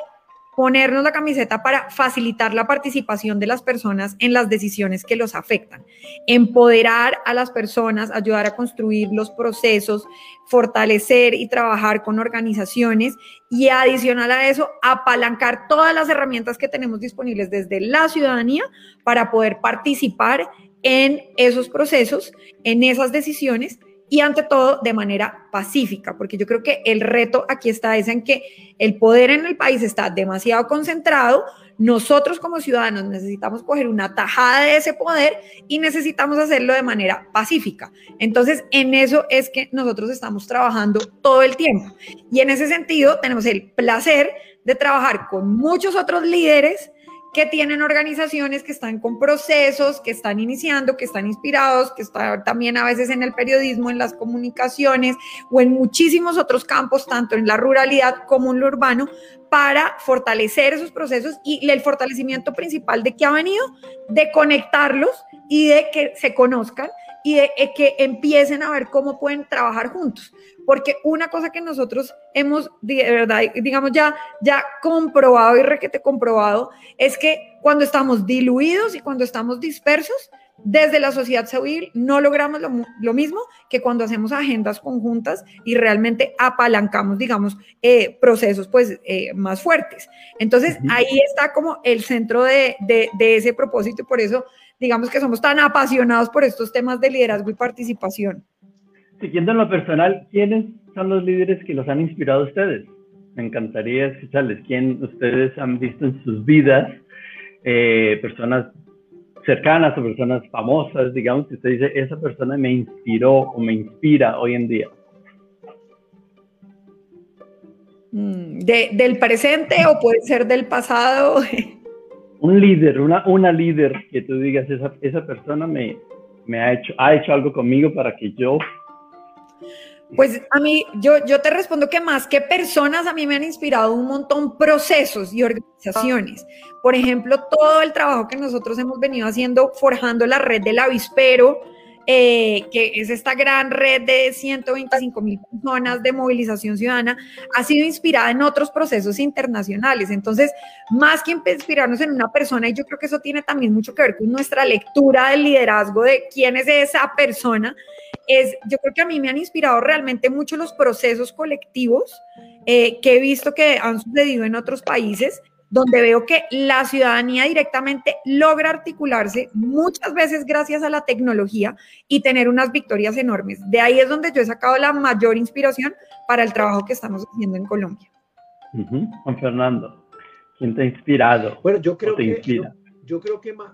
ponernos la camiseta para facilitar la participación de las personas en las decisiones que los afectan, empoderar a las personas, ayudar a construir los procesos, fortalecer y trabajar con organizaciones y adicional a eso, apalancar todas las herramientas que tenemos disponibles desde la ciudadanía para poder participar en esos procesos, en esas decisiones y ante todo de manera pacífica, porque yo creo que el reto aquí está es en que el poder en el país está demasiado concentrado, nosotros como ciudadanos necesitamos coger una tajada de ese poder y necesitamos hacerlo de manera pacífica. Entonces, en eso es que nosotros estamos trabajando todo el tiempo. Y en ese sentido, tenemos el placer de trabajar con muchos otros líderes que tienen organizaciones que están con procesos, que están iniciando, que están inspirados, que están también a veces en el periodismo, en las comunicaciones o en muchísimos otros campos, tanto en la ruralidad como en lo urbano, para fortalecer esos procesos y el fortalecimiento principal de que ha venido, de conectarlos y de que se conozcan y de eh, que empiecen a ver cómo pueden trabajar juntos. Porque una cosa que nosotros hemos, de verdad, digamos, ya, ya comprobado y requete comprobado, es que cuando estamos diluidos y cuando estamos dispersos, desde la sociedad civil no logramos lo, mismo que cuando hacemos agendas conjuntas y realmente apalancamos, digamos, eh, procesos pues eh, más fuertes. Entonces, ahí está como el centro de, de, de ese propósito y por eso digamos que somos tan apasionados por estos temas de liderazgo y participación. Siguiendo en lo personal, ¿quiénes son los líderes que los han inspirado a ustedes? Me encantaría escucharles quién ustedes han visto en sus vidas, eh, personas cercanas o personas famosas, digamos, que usted dice, esa persona me inspiró o me inspira hoy en día. Mm, ¿Del presente o puede ser del pasado? un líder, una, una líder que tú digas, esa, esa persona me, me ha, hecho, ha hecho algo conmigo para que yo... Pues a mí, yo, yo te respondo que más que personas, a mí me han inspirado un montón procesos y organizaciones. Por ejemplo, todo el trabajo que nosotros hemos venido haciendo, forjando la red del avispero, eh, que es esta gran red de 125 mil personas de movilización ciudadana, ha sido inspirada en otros procesos internacionales. Entonces, más que inspirarnos en una persona, y yo creo que eso tiene también mucho que ver con nuestra lectura del liderazgo de quién es esa persona, es, yo creo que a mí me han inspirado realmente mucho los procesos colectivos eh, que he visto que han sucedido en otros países donde veo que la ciudadanía directamente logra articularse muchas veces gracias a la tecnología y tener unas victorias enormes. De ahí es donde yo he sacado la mayor inspiración para el trabajo que estamos haciendo en Colombia. Juan Fernando, ¿quién te ha inspirado? Bueno, yo creo que yo, creo que más,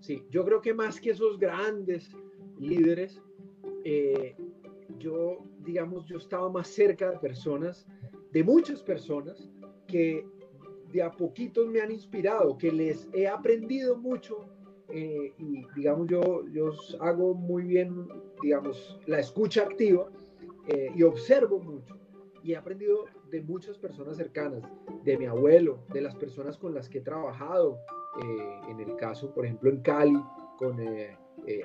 sí, yo creo que más que esos grandes líderes, eh, yo, digamos, yo estaba más cerca de personas, de muchas personas que de a poquitos me han inspirado, que les he aprendido mucho eh, y digamos yo, yo hago muy bien, digamos, la escucha activa eh, y observo mucho y he aprendido de muchas personas cercanas, de mi abuelo, de las personas con las que he trabajado, en el caso, por ejemplo, en Cali, con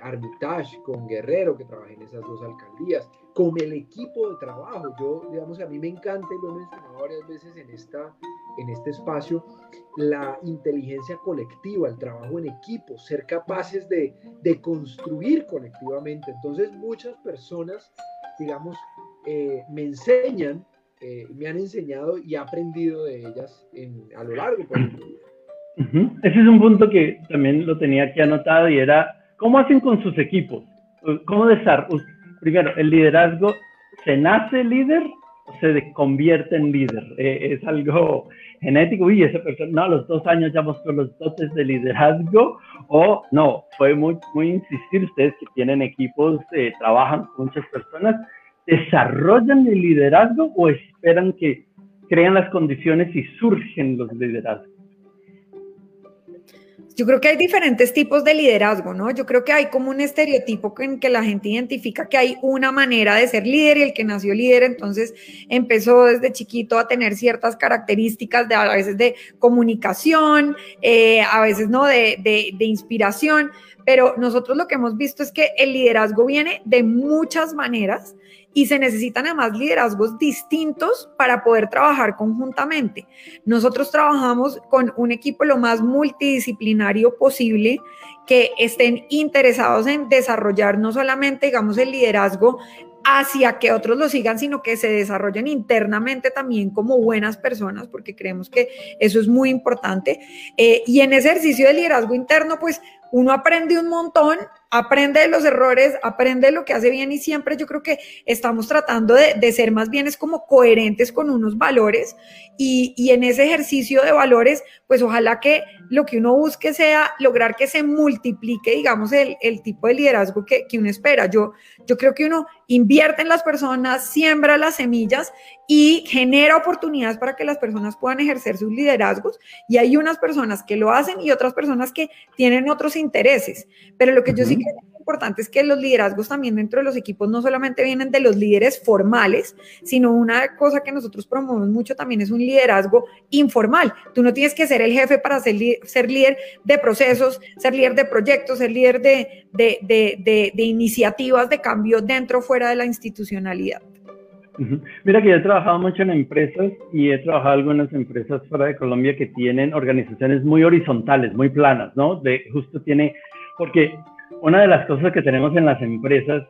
Armitage, con Guerrero, que trabajé en esas dos alcaldías, con el equipo de trabajo. Yo, digamos, a mí me encanta y lo he mencionado varias veces en esta en este espacio la inteligencia colectiva, el trabajo en equipo, ser capaces de, construir colectivamente. Entonces muchas personas, digamos, eh, me enseñan, eh, me han enseñado y he aprendido de ellas a lo largo de. Ese es un punto que también lo tenía aquí anotado y era, ¿cómo hacen con sus equipos? ¿Cómo desarrollan? Primero, el liderazgo, ¿se nace líder se convierte en líder. Eh, es algo genético, y esa persona, no, a los dos años ya mostró los dotes de liderazgo, o no, fue muy, muy insistir, ustedes que tienen equipos, eh, trabajan con muchas personas, ¿desarrollan el liderazgo o esperan que crean las condiciones y surgen los liderazgos? Yo creo que hay diferentes tipos de liderazgo, ¿no? Yo creo que hay como un estereotipo en que la gente identifica que hay una manera de ser líder y el que nació líder entonces empezó desde chiquito a tener ciertas características de a veces de comunicación, eh, a veces no de, de inspiración, pero nosotros lo que hemos visto es que el liderazgo viene de muchas maneras y se necesitan además liderazgos distintos para poder trabajar conjuntamente. Nosotros trabajamos con un equipo lo más multidisciplinario posible que estén interesados en desarrollar no solamente, digamos, el liderazgo hacia que otros lo sigan, sino que se desarrollen internamente también como buenas personas, porque creemos que eso es muy importante. Eh, y en ese ejercicio de liderazgo interno, pues uno aprende un montón, aprende de los errores, aprende lo que hace bien y siempre yo creo que estamos tratando de, ser más bien es como coherentes con unos valores y, en ese ejercicio de valores, pues ojalá que lo que uno busque sea lograr que se multiplique, digamos, el, tipo de liderazgo que, que, uno espera. Yo, yo creo que uno invierte en las personas, siembra las semillas y genera oportunidades para que las personas puedan ejercer sus liderazgos y hay unas personas que lo hacen y otras personas que tienen otros intereses. Pero lo que yo sí creo importante es que los liderazgos también dentro de los equipos no solamente vienen de los líderes formales, sino una cosa que nosotros promovemos mucho también es un liderazgo informal. Tú no tienes que ser el jefe para ser, ser líder de procesos, ser líder de proyectos, ser líder de, de, de, de iniciativas de cambio dentro o fuera de la institucionalidad. Mira que yo he trabajado mucho en empresas y he trabajado en algunas empresas fuera de Colombia que tienen organizaciones muy horizontales, muy planas, ¿no? De justo tiene, porque una de las cosas que tenemos en las empresas,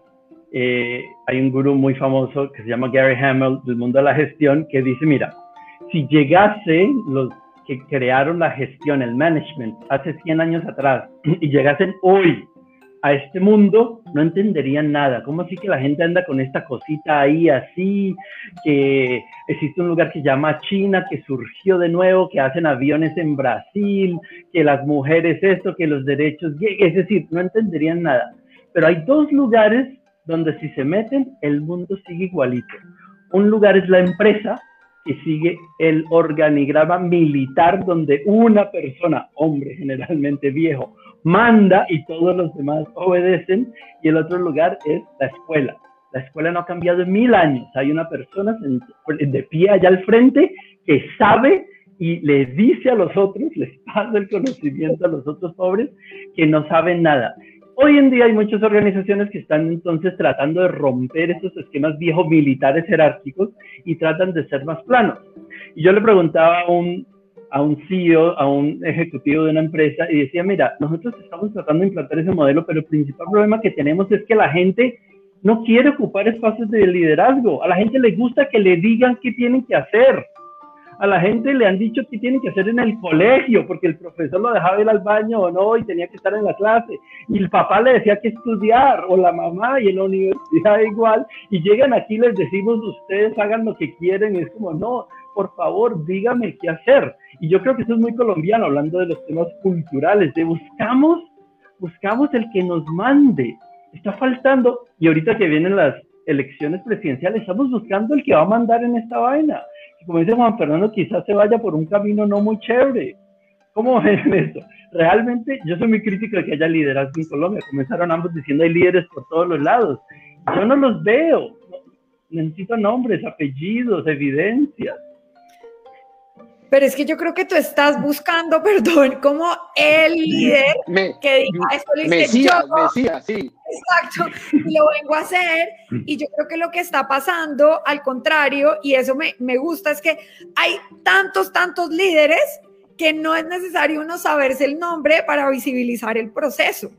eh, hay un gurú muy famoso que se llama Gary Hamel del mundo de la gestión que dice, mira, si llegase los que crearon la gestión, el management, hace 100 años atrás y llegasen hoy a este mundo, no entenderían nada. ¿Cómo así que la gente anda con esta cosita ahí así? Que existe un lugar que se llama China, que surgió de nuevo, que hacen aviones en Brasil, que las mujeres esto, que los derechos, es decir, no entenderían nada. Pero hay dos lugares donde si se meten, el mundo sigue igualito. Un lugar es la empresa, que sigue el organigrama militar donde una persona, hombre generalmente viejo, manda y todos los demás obedecen. Y el otro lugar es la escuela. La escuela no ha cambiado en mil años. Hay una persona de pie allá al frente que sabe y le dice a los otros, les pasa el conocimiento a los otros pobres que no saben nada. Hoy en día hay muchas organizaciones que están entonces tratando de romper esos esquemas viejos militares jerárquicos y tratan de ser más planos. Y yo le preguntaba a un a un CEO, a un ejecutivo de una empresa y decía, mira, nosotros estamos tratando de implantar ese modelo, pero el principal problema que tenemos es que la gente no quiere ocupar espacios de liderazgo. A la gente le gusta que le digan qué tienen que hacer. A la gente le han dicho qué tienen que hacer en el colegio, porque el profesor lo dejaba ir al baño o no y tenía que estar en la clase. Y el papá le decía que estudiar, o la mamá, y en la universidad igual. Y llegan aquí les decimos, ustedes hagan lo que quieren. Y es como, no, por favor, dígame qué hacer. Y yo creo que eso es muy colombiano, hablando de los temas culturales, de buscamos, buscamos el que nos mande. Está faltando, y ahorita que vienen las elecciones presidenciales, estamos buscando el que va a mandar en esta vaina. Como dice Juan Fernando, quizás se vaya por un camino no muy chévere. ¿Cómo ven esto? Realmente, yo soy muy crítico de que haya liderazgo en Colombia. Comenzaron ambos diciendo hay líderes por todos los lados. Yo no los veo. Necesito nombres, apellidos, evidencias. Pero es que yo creo que tú estás buscando, perdón, como el líder que diga esto le Mesías, Mesías, sí. Exacto, lo vengo a hacer. Y yo creo que lo que está pasando, al contrario, y eso me, me gusta, es que hay tantos, tantos líderes que no es necesario uno saberse el nombre para visibilizar el proceso.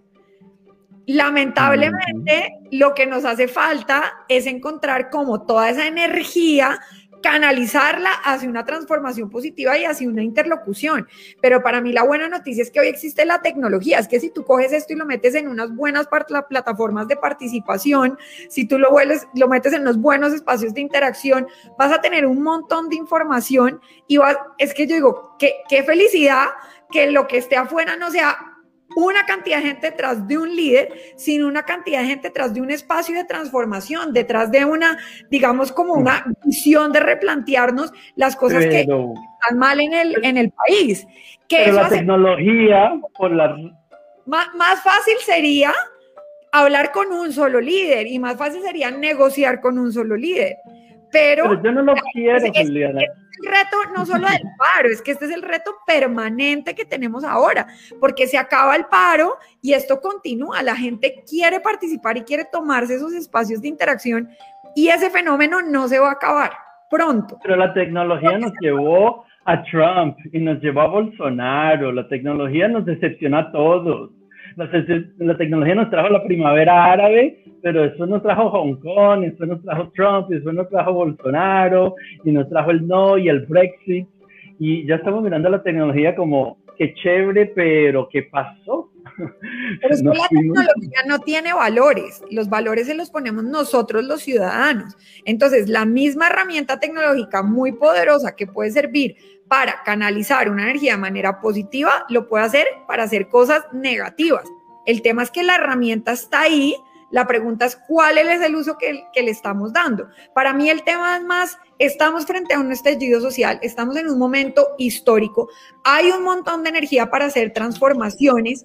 Lamentablemente, lo que nos hace falta es encontrar como toda esa energía canalizarla hacia una transformación positiva y hacia una interlocución. Pero para mí la buena noticia es que hoy existe la tecnología, es que si tú coges esto y lo metes en unas buenas plataformas de participación, si tú lo, vuelves, lo metes en unos buenos espacios de interacción, vas a tener un montón de información y vas, es que yo digo, qué, qué felicidad que lo que esté afuera no sea una cantidad de gente detrás de un líder, sino una cantidad de gente detrás de un espacio de transformación, detrás de una, digamos, como una visión de replantearnos las cosas que están mal en el, en el país. Que pero la tecnología, por la... Más, más fácil sería hablar con un solo líder y más fácil sería negociar con un solo líder. Pero, yo no lo quiero, es, reto no solo del paro, es que este es el reto permanente que tenemos ahora, porque se acaba el paro y esto continúa. La gente quiere participar y quiere tomarse esos espacios de interacción y ese fenómeno no se va a acabar pronto. Pero la tecnología nos llevó a Trump y nos llevó a Bolsonaro, la tecnología nos decepciona a todos la, tecnología nos trajo la primavera árabe, pero eso nos trajo Hong Kong, eso nos trajo Trump, eso nos trajo Bolsonaro, y nos trajo el no y el Brexit. Y ya estamos mirando la tecnología como que chévere, pero ¿qué pasó? Pero es que la tecnología no tiene valores, los valores se los ponemos nosotros los ciudadanos. Entonces, la misma herramienta tecnológica muy poderosa que puede servir para canalizar una energía de manera positiva, lo puede hacer para hacer cosas negativas. El tema es que la herramienta está ahí, La pregunta es cuál es el uso que, le estamos dando. Para mí el tema es más, estamos frente a un estallido social, estamos en un momento histórico, hay un montón de energía para hacer transformaciones.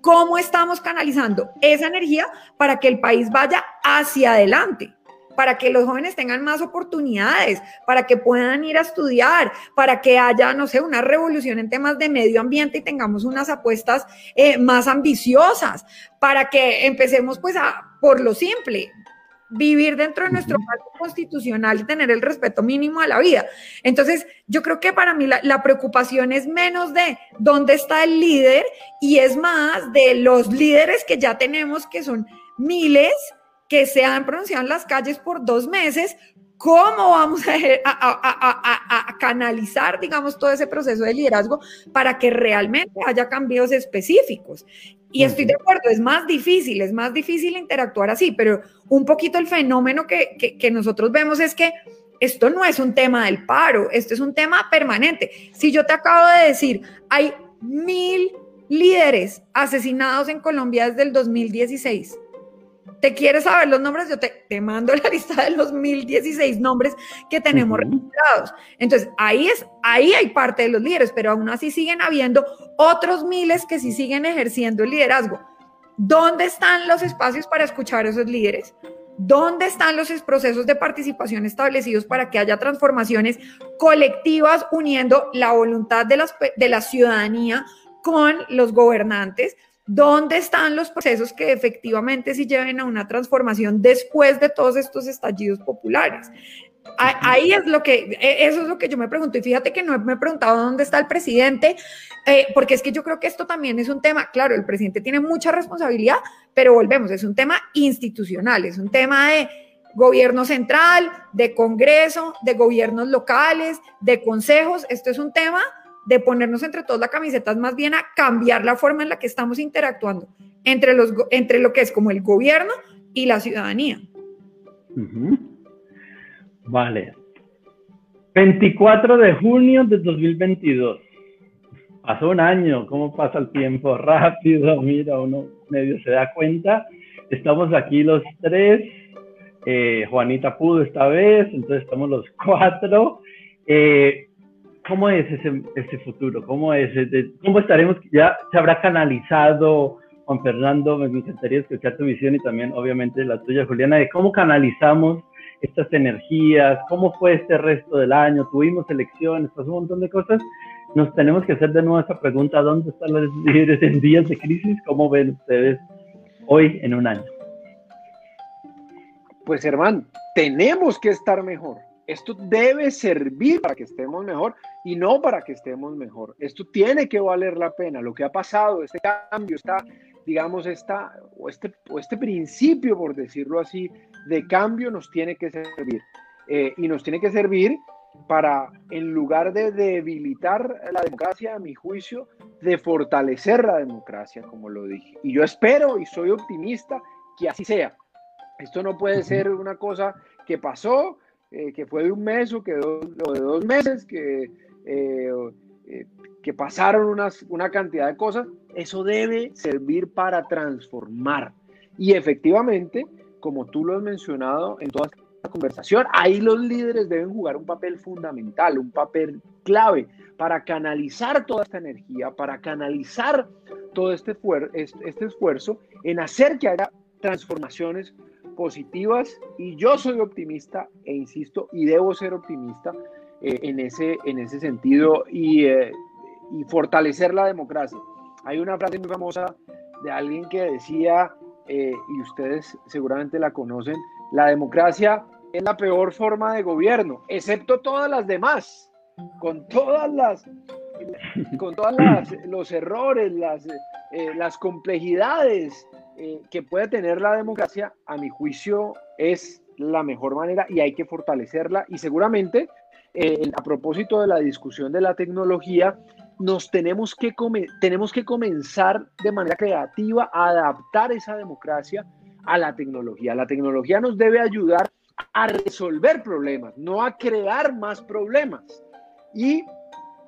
¿Cómo estamos canalizando esa energía para que el país vaya hacia adelante? Para que los jóvenes tengan más oportunidades, para que puedan ir a estudiar, para que haya, no sé, una revolución en temas de medio ambiente y tengamos unas apuestas eh, más ambiciosas, para que empecemos pues a, por lo simple, vivir dentro de nuestro marco constitucional y tener el respeto mínimo a la vida. Entonces, yo creo que para mí la, la, preocupación es menos de dónde está el líder y es más de los líderes que ya tenemos, que son miles, que se han pronunciado en las calles por dos meses, ¿cómo vamos a, canalizar, digamos, todo ese proceso de liderazgo para que realmente haya cambios específicos? Y estoy de acuerdo, es más difícil, es más difícil interactuar así, pero un poquito el fenómeno que, que nosotros vemos es que esto no es un tema del paro, esto es un tema permanente. Si yo te acabo de decir, hay mil líderes asesinados en Colombia desde el 2016 ¿Te quieres saber los nombres? Yo te, te mando la lista de los 1016 nombres que tenemos registrados. Entonces, ahí, es, ahí hay parte de los líderes, pero aún así siguen habiendo otros miles que sí siguen ejerciendo el liderazgo. ¿Dónde están los espacios para escuchar a esos líderes? ¿Dónde están los procesos de participación establecidos para que haya transformaciones colectivas uniendo la voluntad de, las, de la ciudadanía con los gobernantes? ¿Dónde están los procesos que efectivamente sí lleven a una transformación después de todos estos estallidos populares? Ahí es lo que, e, eso es lo que yo me pregunto. Y fíjate que no me he preguntado dónde está el presidente, eh, porque es que yo creo que esto también es un tema, claro, el presidente tiene mucha responsabilidad, pero volvemos, es un tema institucional, es un tema de gobierno central, de Congreso, de gobiernos locales, de consejos. Esto es un tema de ponernos entre todos la camiseta, es más bien a cambiar la forma en la que estamos interactuando entre, los, entre lo que es como el gobierno y la ciudadanía. Vale. 24 de junio de 2022. Pasó un año, ¿cómo pasa el tiempo? Rápido, mira, uno medio se da cuenta. Estamos aquí los tres. Eh, Juanita pudo esta vez, entonces estamos los cuatro. Eh, ¿Cómo es ese, futuro? ¿Cómo, es, ¿Cómo estaremos? Ya se habrá canalizado, Juan Fernando, me encantaría escuchar tu visión y también obviamente la tuya, Juliana, de cómo canalizamos estas energías, cómo fue este resto del año, tuvimos elecciones, pasó un montón de cosas. Nos tenemos que hacer de nuevo esa pregunta, ¿dónde están los líderes en días de crisis? ¿Cómo ven ustedes hoy en un año? Pues hermano, tenemos que estar mejor. Esto debe servir para que estemos mejor y no para que estemos mejor. Esto tiene que valer la pena. Lo que ha pasado, este cambio, está, digamos, esta, o, este, o este principio, por decirlo así, de cambio nos tiene que servir. Eh, y nos tiene que servir para, en lugar de debilitar la democracia, a mi juicio, de fortalecer la democracia, como lo dije. Y yo espero y soy optimista que así sea. Esto no puede ser una cosa que pasó, eh, que fue de un mes o que de dos meses, que eh, eh, que pasaron unas, una cantidad de cosas, eso debe servir para transformar. Y efectivamente, como tú lo has mencionado en toda esta conversación, ahí los líderes deben jugar un papel fundamental, un papel clave para canalizar toda esta energía, para canalizar todo este, este esfuerzo en hacer que haya transformaciones positivas. Y yo soy optimista e insisto, y debo ser optimista eh, en, ese, en ese sentido eh, y, fortalecer la democracia. Hay una frase muy famosa de alguien que decía, eh, y ustedes seguramente la conocen, la democracia es la peor forma de gobierno, excepto todas las demás, con todas las, con todos los errores, las, las complejidades que puede tener la democracia, a mi juicio es la mejor manera y hay que fortalecerla y seguramente eh, a propósito de la discusión de la tecnología, nos tenemos que, tenemos que comenzar de manera creativa a adaptar esa democracia a la tecnología. La tecnología nos debe ayudar a resolver problemas, no a crear más problemas. Y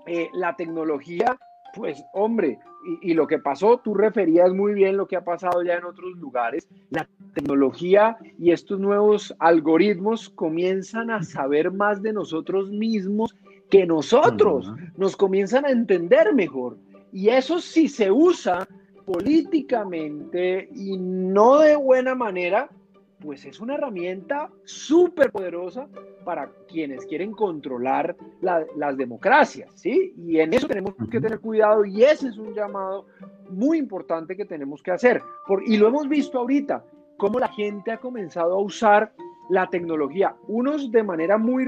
eh, la tecnología, pues hombre, y, y, lo que pasó, tú referías muy bien lo que ha pasado ya en otros lugares, la tecnología y estos nuevos algoritmos comienzan a saber más de nosotros mismos que nosotros, nos comienzan a entender mejor. Y eso si se usa políticamente y no de buena manera, pues es una herramienta súper poderosa para quienes quieren controlar las democracias, ¿sí? Y en eso tenemos que tener cuidado y ese es un llamado muy importante que tenemos que hacer. y lo hemos visto ahorita, cómo la gente ha comenzado a usar la tecnología, unos de manera muy,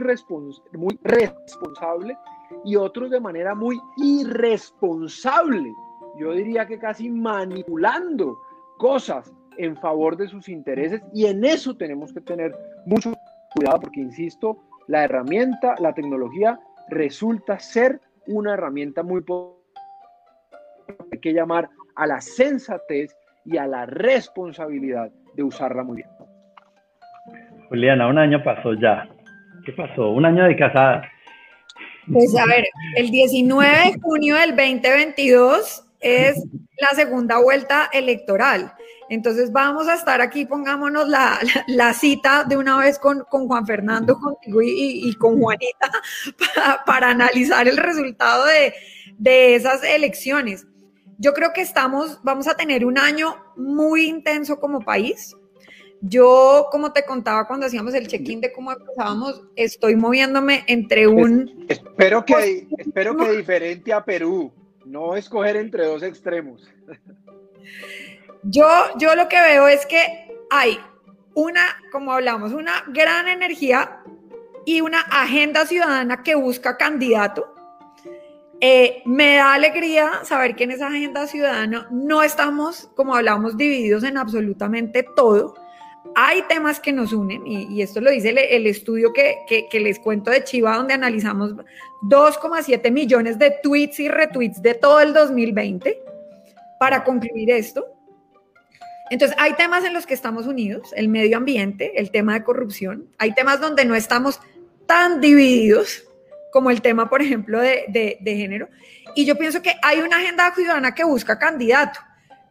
muy responsable y otros de manera muy irresponsable. Yo diría que casi manipulando cosas en favor de sus intereses y en eso tenemos que tener mucho cuidado porque, insisto, la herramienta, la tecnología resulta ser una herramienta muy poderosa. Hay que llamar a la sensatez y a la responsabilidad de usarla muy bien. Juliana, un año pasó ya. ¿Qué pasó? Un año de casada. Pues a ver, el 19 de junio del 2022 es la segunda vuelta electoral. Entonces vamos a estar aquí, pongámonos la, cita de una vez con, Juan Fernando, contigo y, con Juanita para, analizar el resultado de, de esas elecciones. Yo creo que estamos, vamos a tener un año muy intenso como país. Yo, como te contaba cuando hacíamos el check-in de cómo empezábamos, estoy moviéndome entre un... espero que, espero que diferente a Perú, no escoger entre dos extremos. Yo, yo lo que veo es que hay una, como hablamos, una gran energía y una agenda ciudadana que busca candidato eh, me da alegría saber que en esa agenda ciudadana no estamos, como hablamos, divididos en absolutamente todo. Hay temas que nos unen, y, esto lo dice el, estudio que, que, les cuento de Chiva, donde analizamos 2,7 millones de tweets y retweets de todo el 2020 para concluir esto. Entonces, hay temas en los que estamos unidos, el medio ambiente, el tema de corrupción, hay temas donde no estamos tan divididos, como el tema, por ejemplo, de, género. Y yo pienso que hay una agenda ciudadana que busca candidato.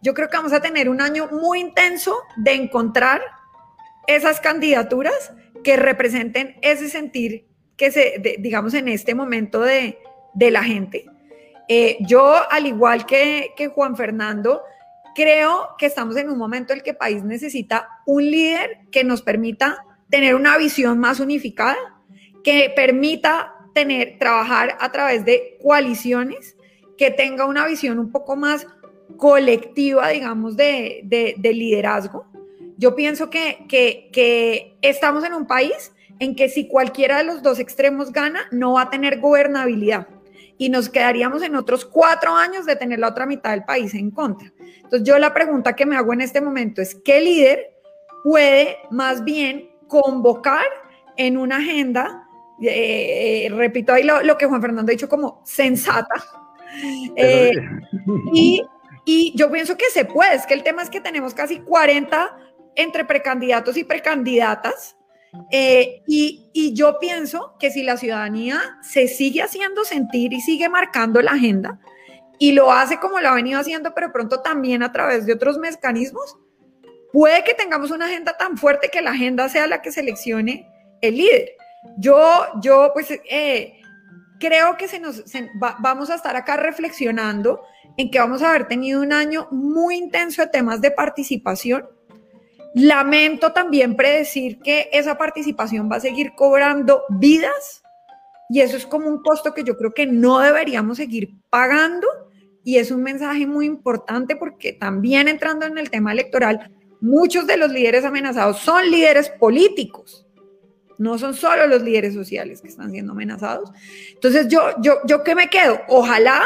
Yo creo que vamos a tener un año muy intenso de encontrar esas candidaturas que representen ese sentir que se, digamos, en este momento de, la gente. Eh, yo, al igual que, que Juan Fernando, creo que estamos en un momento en el que el país necesita un líder que nos permita tener una visión más unificada, que permita tener, trabajar a través de coaliciones, que tenga una visión un poco más colectiva, digamos, de, liderazgo. Yo pienso que, que, estamos en un país en que si cualquiera de los dos extremos gana, no va a tener gobernabilidad y nos quedaríamos en otros cuatro años de tener la otra mitad del país en contra. Entonces yo la pregunta que me hago en este momento es, ¿qué líder puede más bien convocar en una agenda eh, repito ahí lo, que Juan Fernando ha dicho como sensata. Eh, y, y, yo pienso que se puede, es que el tema es que tenemos casi 40 entre precandidatos y precandidatas. Eh, y, y, yo pienso que si la ciudadanía se sigue haciendo sentir y sigue marcando la agenda y lo hace como lo ha venido haciendo, pero pronto también a través de otros mecanismos, puede que tengamos una agenda tan fuerte que la agenda sea la que seleccione el líder. Yo, yo pues eh, creo que se nos, vamos a estar acá reflexionando en que vamos a haber tenido un año muy intenso de temas de participación. Lamento también predecir que esa participación va a seguir cobrando vidas y eso es como un costo que yo creo que no deberíamos seguir pagando y es un mensaje muy importante porque también entrando en el tema electoral, muchos de los líderes amenazados son líderes políticos no son solo los líderes sociales que están siendo amenazados. Entonces, yo, yo, yo qué me quedo? Ojalá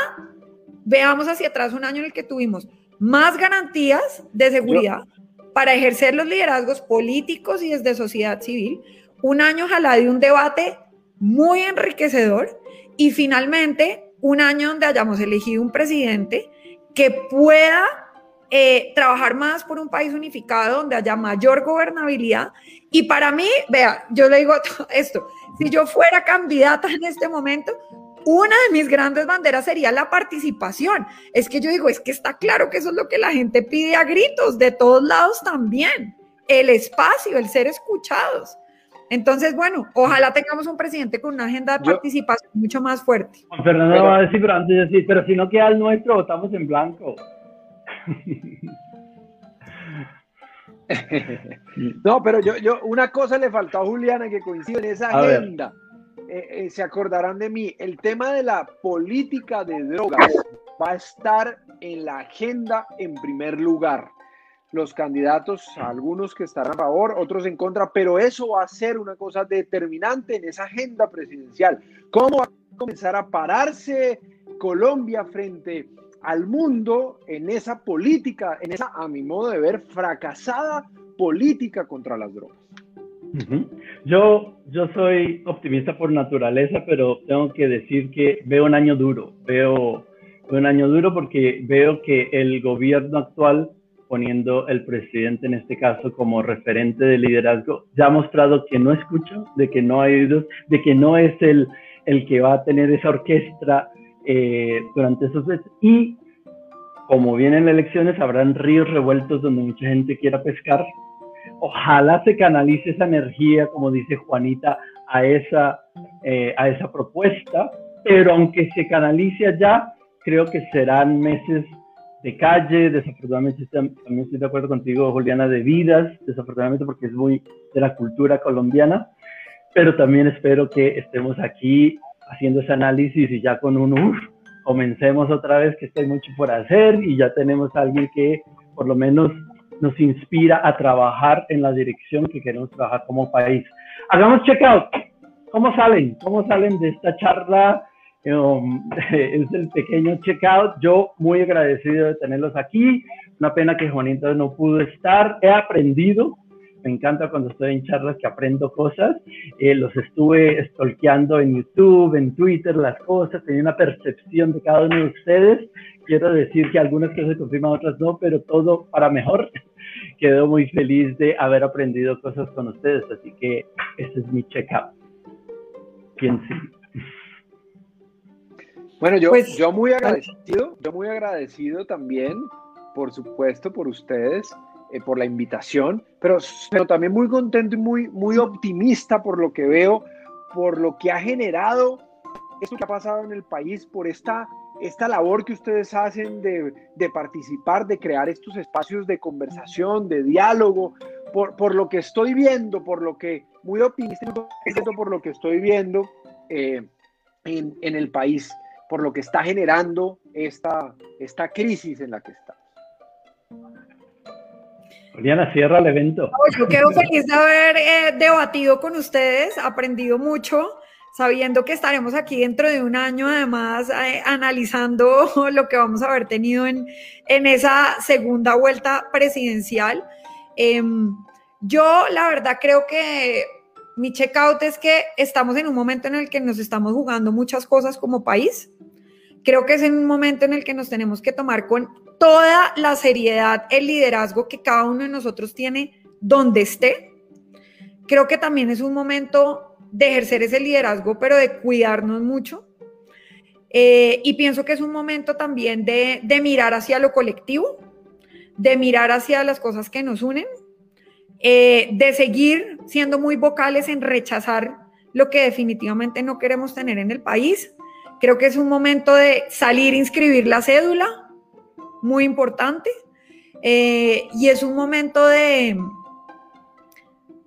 veamos hacia atrás un año en el que tuvimos más garantías de seguridad para ejercer los liderazgos políticos y desde sociedad civil. Un año ojalá de un debate muy enriquecedor y finalmente un año donde hayamos elegido un presidente que pueda eh, trabajar más por un país unificado donde haya mayor gobernabilidad. Y para mí, vea, yo le digo esto, si yo fuera candidata en este momento, una de mis grandes banderas sería la participación. Es que yo digo, es que está claro que eso es lo que la gente pide a gritos, de todos lados también, el espacio, el ser escuchados. Entonces, bueno, ojalá tengamos un presidente con una agenda de participación mucho más fuerte. Fernando va a decir, pero antes de decir, pero si no queda el nuestro, votamos en blanco. no, pero yo, yo, una cosa le faltó a Juliana que coincide en esa agenda. Eh, eh, se acordarán de mí, el tema de la política de drogas va a estar en la agenda en primer lugar. Los candidatos, algunos que estarán a favor, otros en contra, pero eso va a ser una cosa determinante en esa agenda presidencial. ¿Cómo va a comenzar a pararse Colombia frente al mundo en esa política, en esa, a mi modo de ver, fracasada política contra las drogas? Yo, soy optimista por naturaleza, pero tengo que decir que veo un año duro. Veo un año duro porque veo que el gobierno actual, poniendo el presidente en este caso como referente de liderazgo, ya ha mostrado que no escucha, de que no ha oídos, de que no es el, el que va a tener esa orquesta eh, durante esos meses. Y como vienen elecciones, habrán ríos revueltos donde mucha gente quiera pescar ojalá se canalice esa energía, como dice Juanita, a esa, eh, a esa propuesta, pero aunque se canalice allá, creo que serán meses de calle, desafortunadamente también estoy de acuerdo contigo, Juliana, de vidas, desafortunadamente porque es muy de la cultura colombiana, pero también espero que estemos aquí haciendo ese análisis y ya con un uff, comencemos otra vez, que hay mucho por hacer y ya tenemos a alguien que por lo menos nos inspira a trabajar en la dirección que queremos trabajar como país. Hagamos checkout. ¿Cómo salen? ¿Cómo salen de esta charla? Um, es el pequeño checkout. Yo muy agradecido de tenerlos aquí. Una pena que Juanita no pudo estar. He aprendido. Me encanta cuando estoy en charlas que aprendo cosas. Eh, los estuve stalkeando en YouTube, en Twitter, las cosas. Tenía una percepción de cada uno de ustedes. Quiero decir que algunas cosas se confirman, otras no, pero todo para mejor quedo muy feliz de haber aprendido cosas con ustedes, así que ese es mi check-up. ¿Quién sí? Bueno, yo, pues, yo muy agradecido, yo muy agradecido también, por supuesto, por ustedes, eh, por la invitación, pero, pero también muy contento y muy, muy optimista por lo que veo, por lo que ha generado esto que ha pasado en el país, por esta esta labor que ustedes hacen de, participar, de crear estos espacios de conversación, de diálogo, por, lo que estoy viendo, por lo que, muy optimista por lo que estoy viendo eh, en, el país, por lo que está generando esta, esta crisis en la que estamos. Diana, cierra el evento. Yo quedo feliz de haber eh, debatido con ustedes, aprendido mucho sabiendo que estaremos aquí dentro de un año, además, eh, analizando lo que vamos a haber tenido en, en esa segunda vuelta presidencial. Em, yo, la verdad, creo que mi checkout es que estamos en un momento en el que nos estamos jugando muchas cosas como país. Creo que es un momento en el que nos tenemos que tomar con toda la seriedad el liderazgo que cada uno de nosotros tiene donde esté. Creo que también es un momento de ejercer ese liderazgo, pero de cuidarnos mucho. Eh, y pienso que es un momento también de, mirar hacia lo colectivo, de mirar hacia las cosas que nos unen, eh, de seguir siendo muy vocales en rechazar lo que definitivamente no queremos tener en el país. Creo que es un momento de salir a inscribir la cédula, muy importante. Eh, y es un momento de,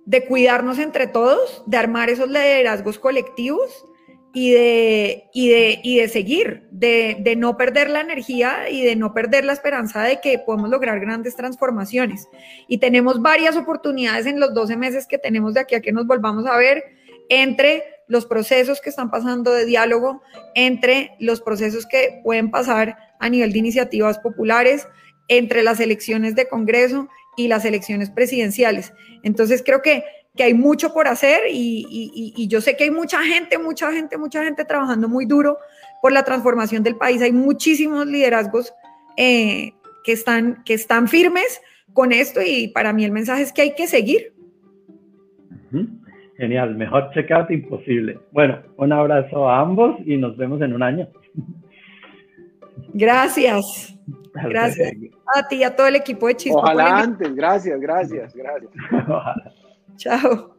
de cuidarnos entre todos, de armar esos liderazgos colectivos y de, y de, y de seguir, de, de, no perder la energía y de no perder la esperanza de que podemos lograr grandes transformaciones. Y tenemos varias oportunidades en los 12 meses que tenemos de aquí a que nos volvamos a ver entre los procesos que están pasando de diálogo, entre los procesos que pueden pasar a nivel de iniciativas populares, entre las elecciones de Congreso y las elecciones presidenciales. Entonces creo que, que hay mucho por hacer y, yo sé que hay mucha gente, mucha gente, mucha gente trabajando muy duro por la transformación del país. Hay muchísimos liderazgos eh, que, están, que están firmes con esto y para mí el mensaje es que hay que seguir. Genial, mejor checkout imposible. Bueno, un abrazo a ambos y nos vemos en un año. Gracias. Gracias. a ti y a todo el equipo de Chispa. Ojalá antes, gracias, gracias, gracias. Chao.